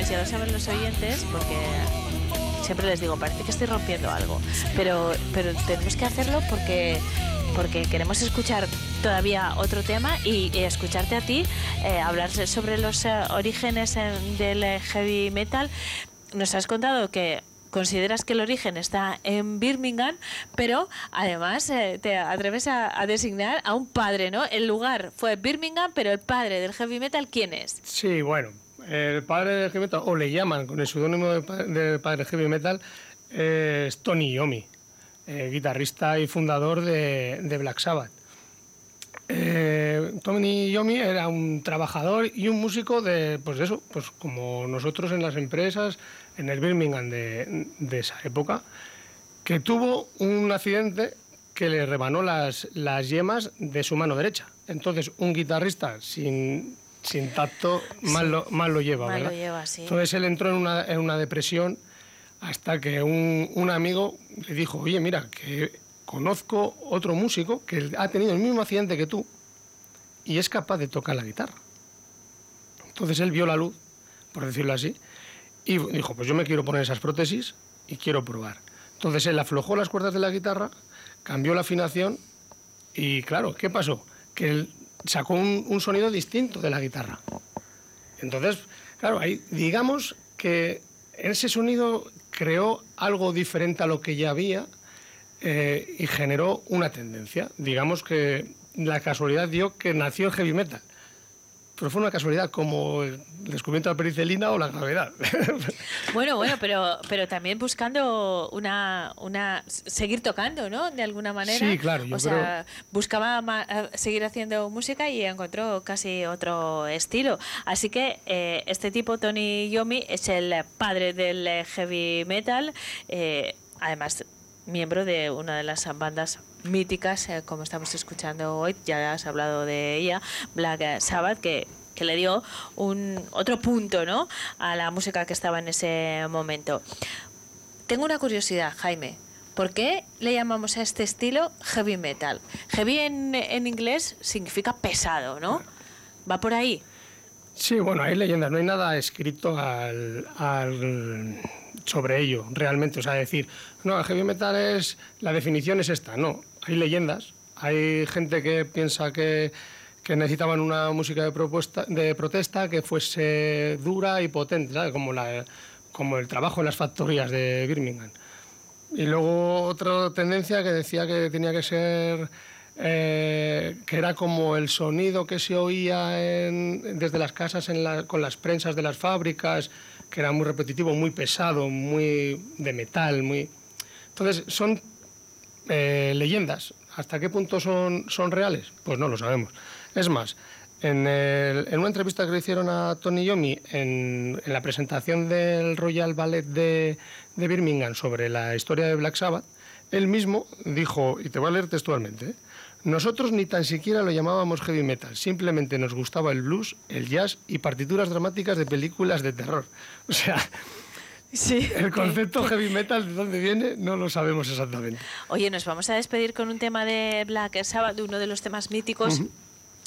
Ya lo saben los oyentes, porque siempre les digo, parece que estoy rompiendo algo, pero, pero tenemos que hacerlo porque porque queremos escuchar todavía otro tema y, y escucharte a ti eh, hablar sobre los eh, orígenes eh, del eh, heavy metal. Nos has contado que consideras que el origen está en Birmingham, pero además te atreves a, a designar a un padre, ¿no? El lugar fue Birmingham, pero el padre del heavy metal, ¿quién es? Sí, bueno, el padre del heavy metal, o le llaman con el seudónimo de, pa- de padre del heavy metal, es Tony Yomi, eh, guitarrista y fundador de, de Black Sabbath. Eh, Tony Yomi era un trabajador y un músico de, pues eso, pues como nosotros en las empresas, en el Birmingham de, de esa época, que tuvo un accidente que le rebanó las, las yemas de su mano derecha. Entonces, un guitarrista sin, sin tacto mal, lo, lo lleva, Mal lo ¿verdad? lleva, sí. Entonces él entró en una, en una depresión hasta que un, un amigo le dijo, oye, mira, que conozco otro músico que ha tenido el mismo accidente que tú y es capaz de tocar la guitarra. Entonces él vio la luz, por decirlo así, y dijo, pues yo me quiero poner esas prótesis y quiero probar. Entonces él aflojó las cuerdas de la guitarra, cambió la afinación y claro, ¿qué pasó? Que él sacó un, un sonido distinto de la guitarra. Entonces, claro, ahí digamos que ese sonido creó algo diferente a lo que ya había eh, y generó una tendencia. Digamos que la casualidad dio que nació el heavy metal. Pero fue una casualidad como el descubrimiento de la pericelina o la gravedad. Bueno, bueno, pero, pero también buscando una, una seguir tocando, ¿no? De alguna manera. Sí, claro, yo o sea, buscaba eh, seguir haciendo música y encontró casi otro estilo. Así que eh, este tipo, Tony Yomi, es el padre del heavy metal. eh, además, miembro de una de las bandas míticas, eh, como estamos escuchando hoy, ya has hablado de ella, Black Sabbath, que, que le dio un otro punto ¿no? a la música que estaba en ese momento. Tengo una curiosidad, Jaime. ¿Por qué le llamamos a este estilo heavy metal? Heavy en, en inglés significa pesado, ¿no? ¿Va por ahí? Sí, bueno, hay leyendas, no hay nada escrito al, sobre ello, realmente. O sea, decir, no, el heavy metal es. La definición es esta. No, hay leyendas. Hay gente que piensa que, necesitaban una música de, propuesta, de protesta que fuese dura y potente. Como, el trabajo en las factorías de Birmingham. Y luego otra tendencia que decía que tenía que ser, eh, que era como el sonido que se oía desde las casas con las prensas de las fábricas, que era muy repetitivo, muy pesado, muy de metal, muy... Entonces son eh, leyendas. ¿Hasta qué punto son, son reales? Pues no lo sabemos. Es más, en, una entrevista que le hicieron a Tony Yomi en, la presentación del Royal Ballet de, de Birmingham sobre la historia de Black Sabbath, él mismo dijo, y te voy a leer textualmente, ¿eh? nosotros ni tan siquiera lo llamábamos heavy metal, simplemente nos gustaba el blues, el jazz y partituras dramáticas de películas de terror. O sea, Sí. el concepto heavy metal de dónde viene no lo sabemos exactamente. Oye, nos vamos a despedir con un tema de Black Sabbath, uno de los temas míticos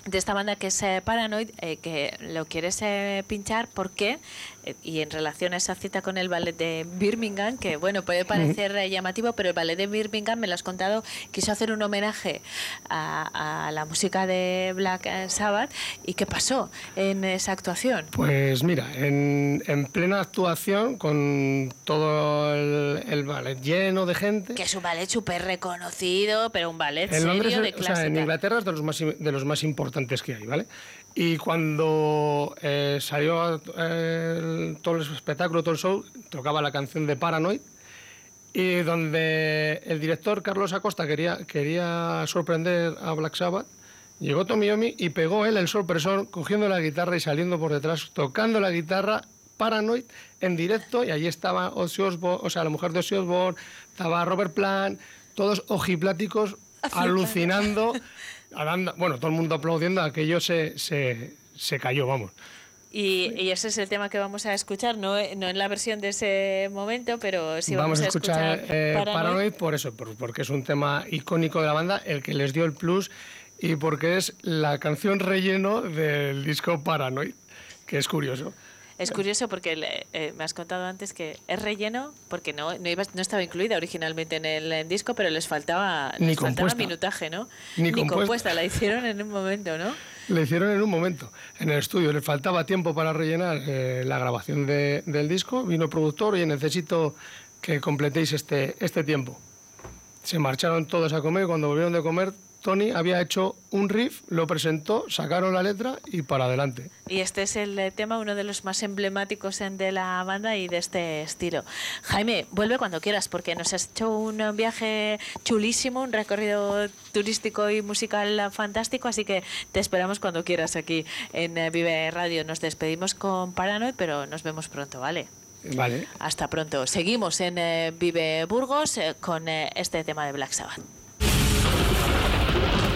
de esta banda que es eh, Paranoid, eh, que lo quieres eh, pinchar porque, eh, y en relación a esa cita con el ballet de Birmingham, que bueno, puede parecer eh, llamativo, pero el ballet de Birmingham, me lo has contado, quiso hacer un homenaje a, a la música de Black Sabbath. ¿Y qué pasó en esa actuación? Pues mira, en, en plena actuación, con todo el, el ballet lleno de gente. Que es un ballet súper reconocido, pero un ballet En serio Londres, de o sea, en. Inglaterra es de los más, de los más importantes que hay, ¿vale? Y cuando eh, salió eh, todo el espectáculo, todo el show, tocaba la canción de Paranoid, y donde el director Carlos Acosta quería, quería sorprender a Black Sabbath, llegó Tommy Yomi y pegó él el sorpresón, cogiendo la guitarra y saliendo por detrás, tocando la guitarra Paranoid en directo, y allí estaba Ozzy Osbourne, o sea, la mujer de Ozzy Osbourne, estaba Robert Plant, todos ojipláticos, alucinando, hablando- bueno, todo el mundo aplaudiendo, aquello se, se, se cayó, vamos. Y, y ese es el tema que vamos a escuchar, no, no en la versión de ese momento, pero sí vamos, vamos, a escuchar, eh, Paranoid. Paranoid por eso, por- porque es un tema icónico de la banda, el que les dio el plus y porque es la canción relleno del disco Paranoid. que es curioso. Es curioso porque le- eh, me has contado antes que es relleno porque no no, iba- no estaba incluida originalmente en el en disco, pero les faltaba, Ni les faltaba minutaje, ¿no? Ni compuesta. compuesta. la hicieron en un momento, ¿no? Le hicieron en un momento, en el estudio. Le faltaba tiempo para rellenar eh, la grabación de- del disco. Vino el productor y necesito que completéis este, este tiempo. Se marcharon todos a comer. Cuando volvieron de comer, Tony había hecho un riff, lo presentó, sacaron la letra y para adelante. Y este es el eh, tema, uno de los más emblemáticos en- de la banda y de este estilo. Jaime, vuelve cuando quieras, porque nos has hecho un eh, viaje chulísimo, un recorrido turístico y musical fantástico, así que te esperamos cuando quieras aquí en eh, Vive Radio. Nos despedimos con Paranoid, pero nos vemos pronto, ¿vale? Vale. Hasta pronto. Seguimos en eh, Vive Burgos eh, con eh, este tema de Black Sabbath. you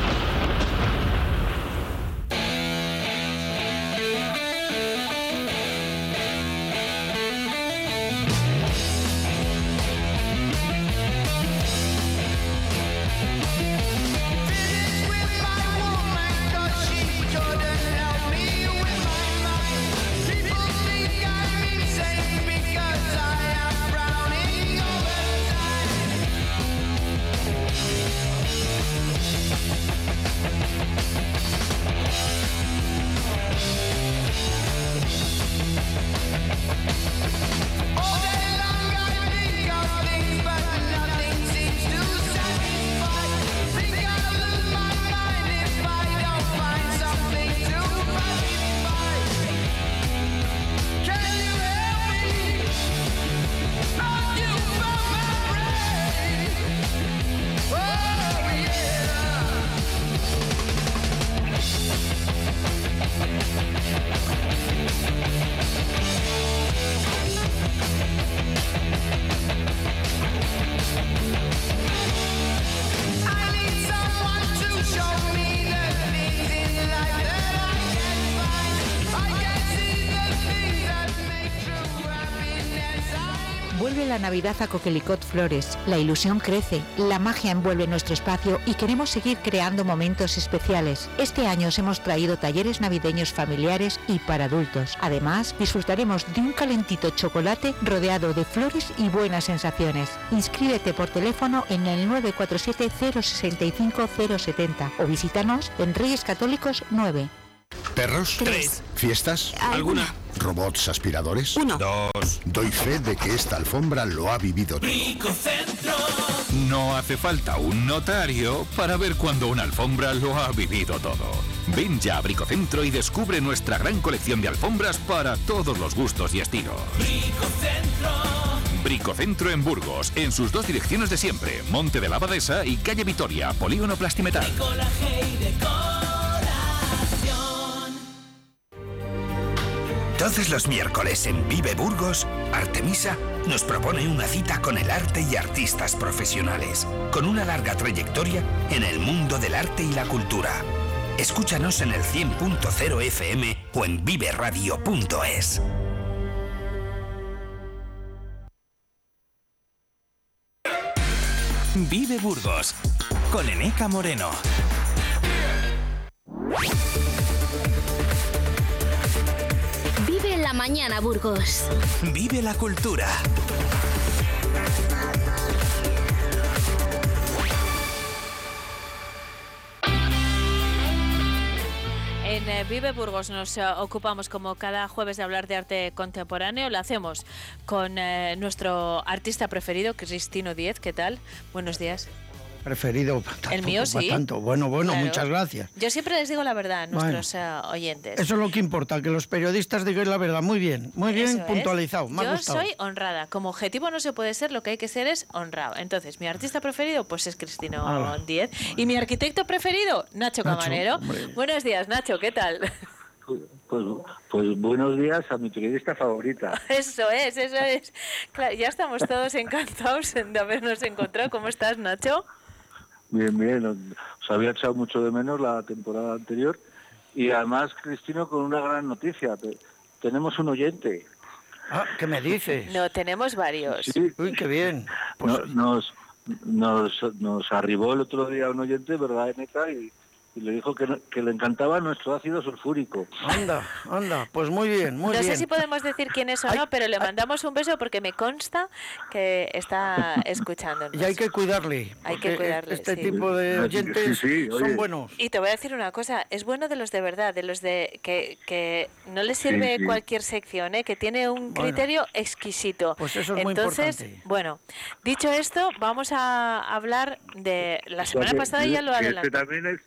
Navidad a Coquelicot Flores. La ilusión crece, la magia envuelve nuestro espacio y queremos seguir creando momentos especiales. Este año os hemos traído talleres navideños familiares y para adultos. Además, disfrutaremos de un calentito chocolate rodeado de flores y buenas sensaciones. Inscríbete por teléfono en el 947 065 070 o visítanos en Reyes Católicos 9. ¿Perros? Tres. ¿Fiestas? Alguna. ¿Robots aspiradores? Uno. Dos. Doy fe de que esta alfombra lo ha vivido todo. No hace falta un notario para ver cuando una alfombra lo ha vivido todo. Ven ya a Bricocentro y descubre nuestra gran colección de alfombras para todos los gustos y estilos. Bricocentro en Burgos, en sus dos direcciones de siempre, Monte de la Abadesa y Calle Vitoria, Polígono Plastimetal. Todos los miércoles en Vive Burgos, Artemisa nos propone una cita con el arte y artistas profesionales, con una larga trayectoria en el mundo del arte y la cultura. Escúchanos en el 100.0 FM o en viveradio.es. Vive Burgos con Eneca Moreno. Vive la mañana, Burgos. Vive la cultura. En eh, Vive Burgos nos eh, ocupamos como cada jueves de hablar de arte contemporáneo. Lo hacemos con eh, nuestro artista preferido, Cristino Diez. ¿Qué tal? Buenos días. Preferido. Tanto, El mío sí. tanto. Bueno, bueno, Claro. muchas gracias. Yo siempre les digo la verdad a Bueno. nuestros eh, oyentes. Eso es lo que importa, que los periodistas digan la verdad. Muy bien, muy bien Eso puntualizado. Me ha Yo gustado. soy honrada. Como objetivo no se puede ser, lo que hay que ser es honrado. Entonces, mi artista preferido pues es Cristino Ala. Diez. Y mi arquitecto preferido, Nacho, Nacho, Camarero. hombre. Buenos días, Nacho, ¿qué tal? Pues, pues buenos días a mi periodista favorita. Eso es, eso es. Claro, ya estamos todos encantados de habernos encontrado. ¿Cómo estás, Nacho? Bien, bien. Os había echado mucho de menos la temporada anterior. Y además, Cristino, con una gran noticia. Te- tenemos un oyente. Ah, ¿qué me dices? No, tenemos varios. Sí. Uy, qué bien. Pues No- nos, nos, nos arribó el otro día un oyente, ¿verdad, Eneca? Y, y le dijo que, no- que le encantaba nuestro ácido sulfúrico. Anda, anda, pues muy bien, muy no bien. sé si podemos decir quién es o no, pero le mandamos un beso porque me consta que está escuchándonos. Y hay que cuidarle. Hay que cuidarle, Este sí. tipo de oyentes son buenos. Y te voy a decir una cosa, es bueno de los de verdad, de los de que, que no les sirve sí. cualquier sección, ¿eh? que tiene un Bueno. criterio exquisito. Pues eso es muy Entonces, importante. bueno, dicho esto, vamos a hablar de la semana pasada ya lo Este adelantó. también es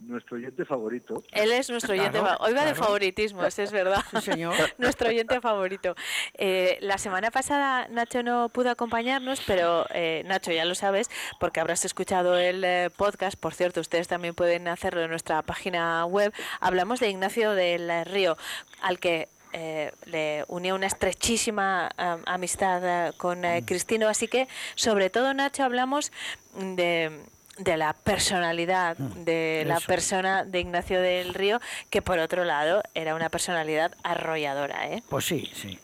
nuestro oyente favorito. Él es nuestro oyente. Claro, fa- Hoy va de favoritismos, es verdad. Sí, señor. nuestro oyente favorito. Eh, la semana pasada Nacho no pudo acompañarnos, pero eh, Nacho ya lo sabes, porque habrás escuchado el eh, podcast. Por cierto, ustedes también pueden hacerlo en nuestra página web. Hablamos de Ignacio del eh, Río, al que eh, le unió una estrechísima am- amistad eh, con eh, Cristino. Así que, sobre todo, Nacho, hablamos de, de la personalidad de la persona de Ignacio del Río, que por otro lado era una personalidad arrolladora. ¿eh? Pues sí, sí.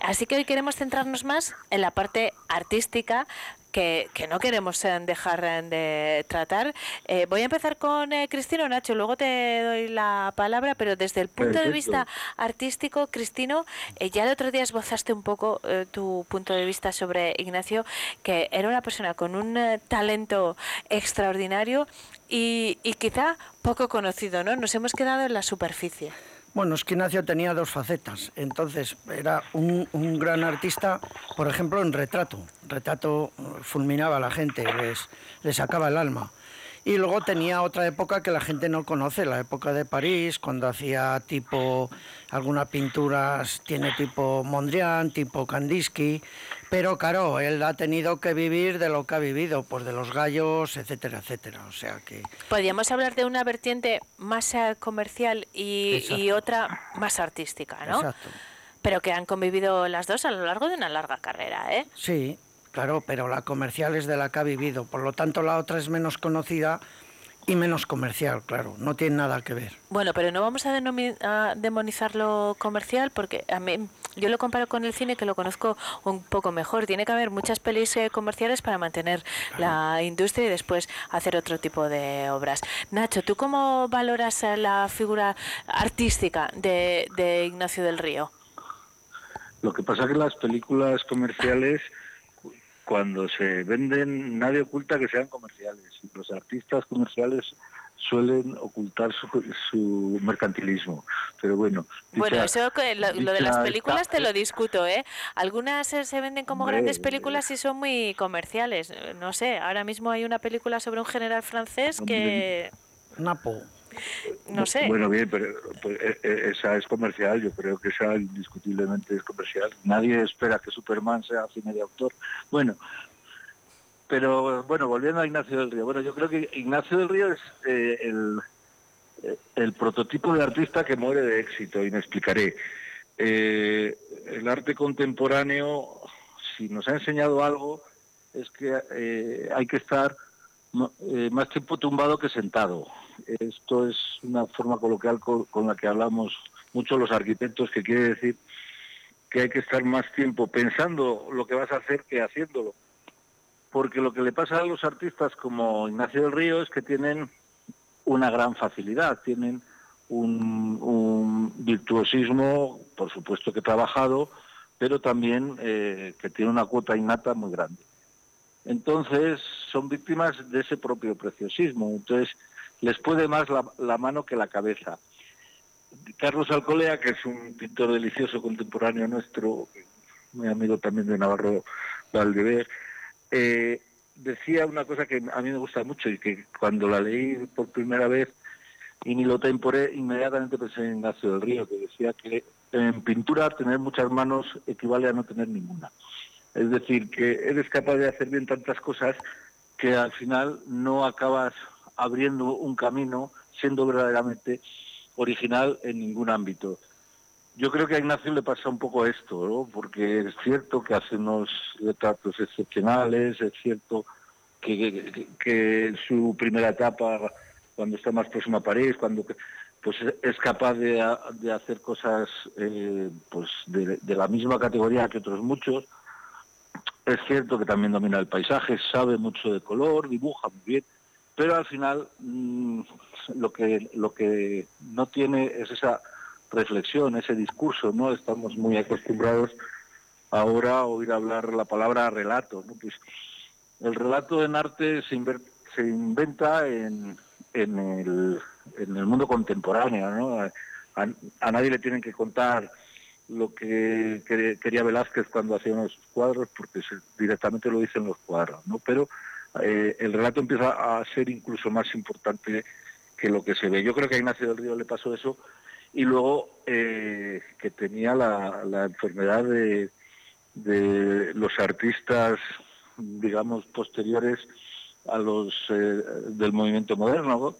Así que hoy queremos centrarnos más en la parte artística que, que no queremos eh, dejar eh, de tratar. Eh, voy a empezar con eh, Cristino Nacho, luego te doy la palabra, pero desde el punto de vista artístico, Cristino, eh, ya el otro día esbozaste un poco tu punto de vista sobre Ignacio, que era una persona con un talento extraordinario y, y quizá poco conocido, ¿no? Nos hemos quedado en la superficie. Bueno, es que Ignacio tenía dos facetas. Entonces, era un, gran artista, por ejemplo, en retrato. Retrato eh, fulminaba a la gente, les, les sacaba el alma. Y luego tenía otra época que la gente no conoce, la época de París, cuando hacía tipo, algunas pinturas tiene tipo Mondrian, tipo Kandinsky, pero claro, él ha tenido que vivir de lo que ha vivido, pues de los gallos, etcétera, etcétera. O sea que Podríamos hablar de una vertiente más eh, comercial y, y otra más artística, ¿no? Exacto. Pero que han convivido las dos a lo largo de una larga carrera, ¿eh? Sí, claro, pero la comercial es de la que ha vivido. Por lo tanto, la otra es menos conocida y menos comercial, claro. No tiene nada que ver. Bueno, pero no vamos a, a demonizar lo comercial porque a mí, yo lo comparo con el cine que lo conozco un poco mejor. Tiene que haber muchas pelis eh, comerciales para mantener la industria y después hacer otro tipo de obras. Nacho, ¿tú cómo valoras eh, la figura artística de, de Ignacio del Río? Lo que pasa que las películas comerciales, cuando se venden, nadie oculta que sean comerciales. Los artistas comerciales suelen ocultar su, su mercantilismo. Pero bueno, Bueno, dicha- eso que lo, lo de las esta- películas te lo discuto, ¿eh? Algunas eh, se venden como Hombre, grandes películas y son muy comerciales. No sé, ahora mismo hay una película sobre un general francés que... Napo. No sé. Bueno, bien, pero pues, eh, eh, esa es comercial, yo creo que esa indiscutiblemente es comercial. Nadie espera que Superman sea cine de autor. Bueno, pero bueno, volviendo a Ignacio del Río. Bueno, yo creo que Ignacio del Río es eh, el, eh, el prototipo de artista que muere de éxito, y me explicaré. Eh, el arte contemporáneo, si nos ha enseñado algo, es que hay que estar más tiempo tumbado que sentado. Esto es una forma coloquial co- con, la que hablamos mucho los arquitectos, que quiere decir que hay que estar más tiempo pensando lo que vas a hacer que haciéndolo. Porque lo que le pasa a los artistas como Ignacio del Río es que tienen una gran facilidad, tienen un, un virtuosismo, por supuesto que trabajado, pero también eh, que tiene una cuota innata muy grande. Entonces son víctimas de ese propio preciosismo. Entonces les puede más la, mano que la cabeza. Carlos Alcolea, que es un pintor delicioso contemporáneo nuestro, muy amigo también de Navarro Valdever, eh, decía una cosa que a mí me gusta mucho y que cuando la leí por primera vez y ni lo temporé, inmediatamente pensé en Ignacio del Río, que decía que en pintura tener muchas manos equivale a no tener ninguna. Es decir, que eres capaz de hacer bien tantas cosas que al final no acabas abriendo un camino siendo verdaderamente original en ningún ámbito. Yo creo que a Ignacio le pasa un poco esto, ¿no? porque es cierto que hace unos retratos excepcionales, es cierto que, su primera etapa, cuando está más próximo a París, cuando pues es capaz de, de hacer cosas eh, pues de, de la misma categoría que otros muchos. Es cierto que también domina el paisaje, sabe mucho de color, dibuja muy bien, pero al final mm, lo que lo que no tiene es esa reflexión, ese discurso, ¿no? Estamos muy acostumbrados ahora a oír hablar la palabra relato, ¿no? Pues el relato en arte se, inventa en, en, el, en el mundo contemporáneo, ¿no? A, nadie le tienen que contar lo que quería Velázquez cuando hacía unos cuadros, porque directamente lo dicen los cuadros, ¿no? Pero eh, el relato empieza a ser incluso más importante que lo que se ve. Yo creo que a Ignacio del Río le pasó eso y luego eh, que tenía la, enfermedad de, los artistas, digamos, posteriores a los eh, del movimiento moderno, ¿no?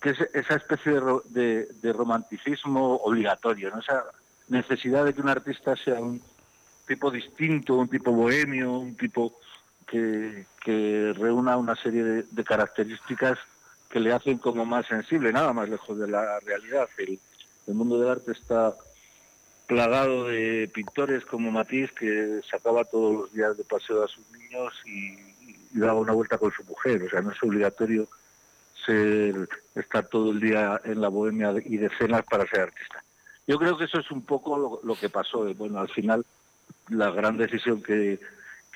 que es esa especie de, ro- de- de romanticismo obligatorio, esa necesidad de que un artista sea un tipo distinto, un tipo bohemio, un tipo que, reúna una serie de, características que le hacen como más sensible, nada más lejos de la realidad. El, mundo del arte está plagado de pintores como Matisse, que sacaba todos los días de paseo a sus niños y, daba una vuelta con su mujer. O sea, no es obligatorio estar todo el día en la bohemia y de cenas para ser artista. Yo creo que eso es un poco lo, que pasó. Bueno, al final la gran decisión que,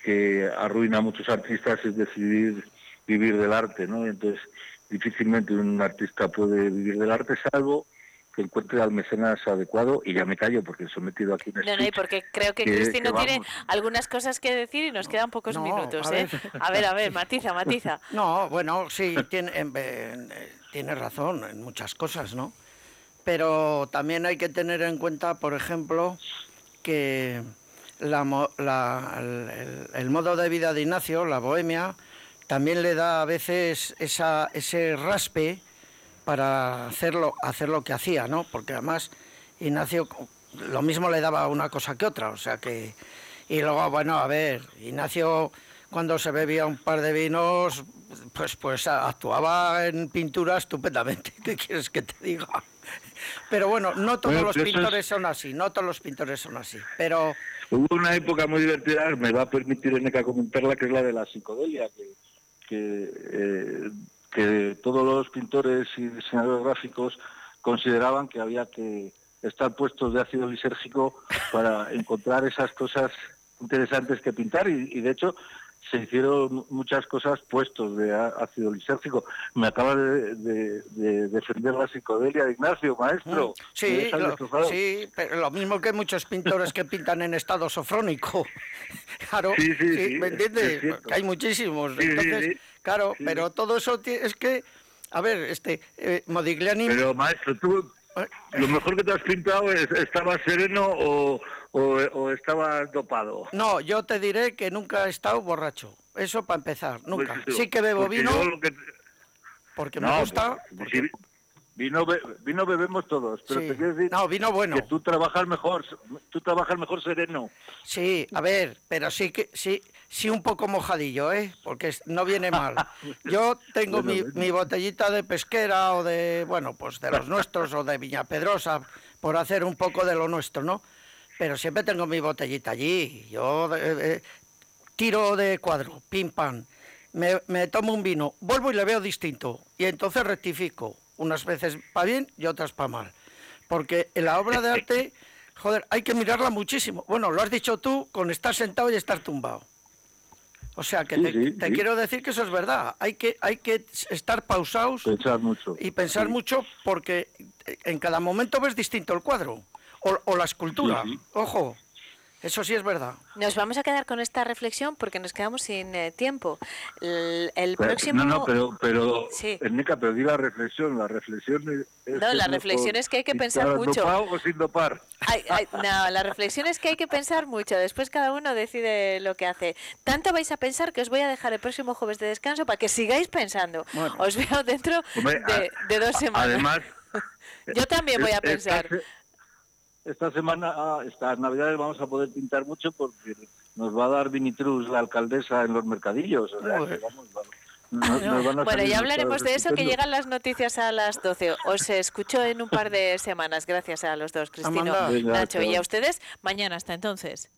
que arruina a muchos artistas es decidir vivir del arte, ¿no? Entonces, difícilmente un artista puede vivir del arte salvo que encuentre al mecenas adecuado y ya me callo porque he sometido aquí un No, no, y porque creo que, que- tiene algunas cosas que decir y nos quedan pocos No, minutos, a ¿eh? ver. A ver, a ver, matiza, matiza. No, bueno, sí, tiene, en- en- eh, tiene razón en muchas cosas, ¿no? Pero también hay que tener en cuenta, por ejemplo, que la la- el, el- modo de vida de Ignacio, la bohemia, también le da a veces esa, ese raspe para hacerlo, hacer lo que hacía, ¿no? Porque además Ignacio lo mismo le daba una cosa que otra, o sea que... Y luego, bueno, a ver, Ignacio cuando se bebía un par de vinos, pues, pues actuaba en pintura estupendamente, ¿qué quieres que te diga? Pero bueno, no todos Bueno, los eso es- pintores son así, no todos los pintores son así, pero... Hubo una época muy divertida, me va a permitir Eneca comentarla, que es la de la psicodelia, que, eh, que todos los pintores y diseñadores gráficos consideraban que había que estar puestos de ácido lisérgico para encontrar esas cosas interesantes que pintar. Y de hecho se hicieron muchas cosas puestos de ácido lisérgico. Me acaba de, de- de defender la psicodelia de Ignacio, maestro. Mm, Sí, lo, sí, pero lo mismo que muchos pintores que pintan en estado sofrónico. Claro, Sí, sí, sí, ¿me es entiendes? hay muchísimos. Entonces, claro, pero todo eso es que, a ver, este, eh, Modigliani... Pero maestro, tú lo mejor que te has pintado es estabas sereno o, o, o estabas dopado. No, yo te diré que nunca he estado borracho. Eso para empezar, nunca. Pues, sí que bebo porque vino, que- porque No, me gusta. pues, sí, vino, be- vino bebemos todos, pero Sí. te quiero decir No, vino bueno. que tú trabajas mejor, tú trabajas mejor sereno. Sí, a ver, pero sí que sí, sí un poco mojadillo, ¿eh? Porque no viene mal. Yo tengo Bueno, mi, bueno. mi botellita de pesquera o de, bueno, pues de los nuestros o de Viña Pedrosa, por hacer un poco de lo nuestro, ¿no? Pero siempre tengo mi botellita allí. Yo eh, eh, tiro de cuadro, pim pam. Me, me tomo un vino, vuelvo y le veo distinto. Y entonces rectifico. Unas veces para bien y otras para mal. Porque en la obra de arte, joder, hay que mirarla muchísimo. Bueno, lo has dicho tú con estar sentado y estar tumbado. O sea, que Sí, te, sí, te sí. quiero decir que eso es verdad. Hay que, hay que estar pausados Pensar mucho. y pensar mucho porque en cada momento ves distinto el cuadro o, o la escultura. Ojo, eso sí es verdad. Nos vamos a quedar con esta reflexión porque nos quedamos sin eh, tiempo. El, el Pero- próximo... No, no, pero, pero, Sí. Erneca, pero di la reflexión, la reflexión es... es No, la reflexión es que hay que pensar mucho. dopado o sin dopar. Ay, ay, no, la reflexión es que hay que pensar mucho. Después cada uno decide lo que hace. Tanto vais a pensar que os voy a dejar el próximo jueves de descanso para que sigáis pensando. Bueno. Os veo dentro Hombre, de, a- de dos semanas. Además... Yo también voy a pensar. Esta semana, ah, estas navidades vamos a poder pintar mucho porque nos va a dar Vinitrus la alcaldesa en los mercadillos. O sea, que vamos, vamos. Nos- nos van a Bueno, ya hablaremos de eso, que llegan las noticias a las 12. Os escucho en un par de semanas. Gracias a los dos, Cristino, Amanda. Nacho. Y a ustedes, mañana hasta entonces.